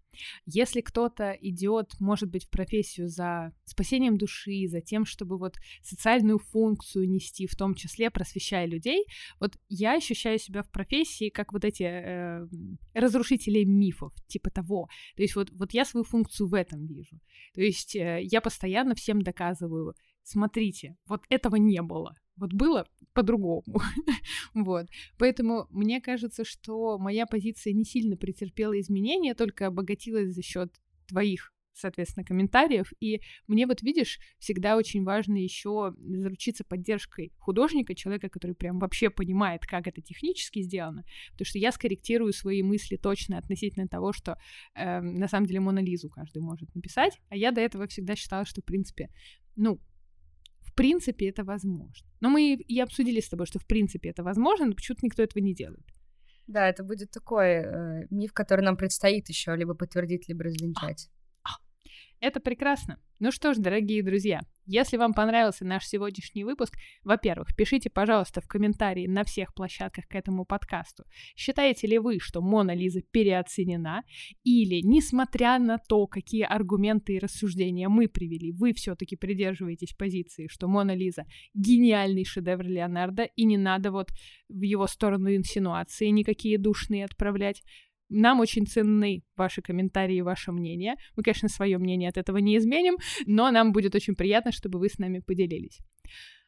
S1: Если кто-то идет, может быть, в профессию за спасением души, за тем, чтобы вот социальную функцию нести, в том числе просвещая людей, вот я ощущаю себя в профессии как вот эти э, разрушители мифов, типа того. То есть вот, вот я свою функцию в этом вижу. То есть э, я постоянно всем доказываю, смотрите, вот этого не было. Вот было по-другому. вот. Поэтому мне кажется, что моя позиция не сильно претерпела изменения, только обогатилась за счет твоих соответственно, комментариев. И мне вот, видишь, всегда очень важно еще заручиться поддержкой художника, человека, который прям вообще понимает, как это технически сделано, потому что я скорректирую свои мысли точно относительно того, что э, на самом деле Мона Лизу каждый может написать, а я до этого всегда считала, что, в принципе, ну, в принципе, это возможно. Но мы и обсудили с тобой, что в принципе это возможно, но почему-то никто этого не делает.
S2: Да, это будет такой э, миф, который нам предстоит еще либо подтвердить, либо развенчать.
S1: Это прекрасно. Ну что ж, дорогие друзья, если вам понравился наш сегодняшний выпуск, во-первых, пишите, пожалуйста, в комментарии на всех площадках к этому подкасту, считаете ли вы, что Мона Лиза переоценена, или, несмотря на то, какие аргументы и рассуждения мы привели, вы все-таки придерживаетесь позиции, что Мона Лиза гениальный шедевр Леонардо, и не надо вот в его сторону инсинуации никакие душные отправлять, нам очень ценны ваши комментарии ваше мнение. Мы, конечно, свое мнение от этого не изменим, но нам будет очень приятно, чтобы вы с нами поделились.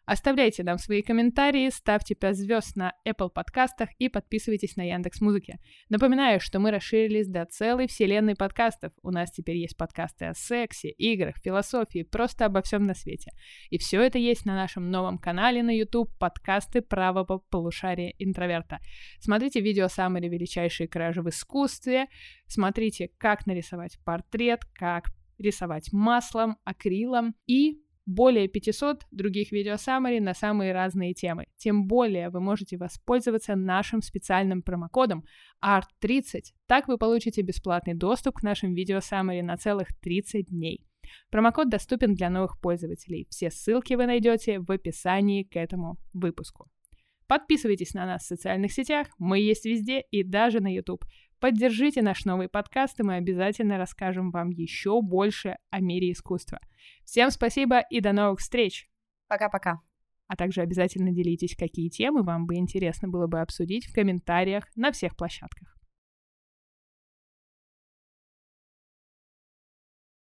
S1: Оставляйте нам свои комментарии, ставьте 5 звезд на Apple подкастах и подписывайтесь на Яндекс Музыке. Напоминаю, что мы расширились до целой вселенной подкастов. У нас теперь есть подкасты о сексе, играх, философии, просто обо всем на свете. И все это есть на нашем новом канале на YouTube подкасты правого полушария интроверта. Смотрите видео «Самые величайшие кражи в искусстве», смотрите, как нарисовать портрет, как рисовать маслом, акрилом и более 500 других видео саммари на самые разные темы. Тем более вы можете воспользоваться нашим специальным промокодом ART30. Так вы получите бесплатный доступ к нашим видео саммари на целых 30 дней. Промокод доступен для новых пользователей. Все ссылки вы найдете в описании к этому выпуску. Подписывайтесь на нас в социальных сетях, мы есть везде и даже на YouTube. Поддержите наш новый подкаст, и мы обязательно расскажем вам еще больше о мире искусства. Всем спасибо и до новых встреч!
S2: Пока-пока!
S1: А также обязательно делитесь, какие темы вам бы интересно было бы обсудить в комментариях на всех площадках.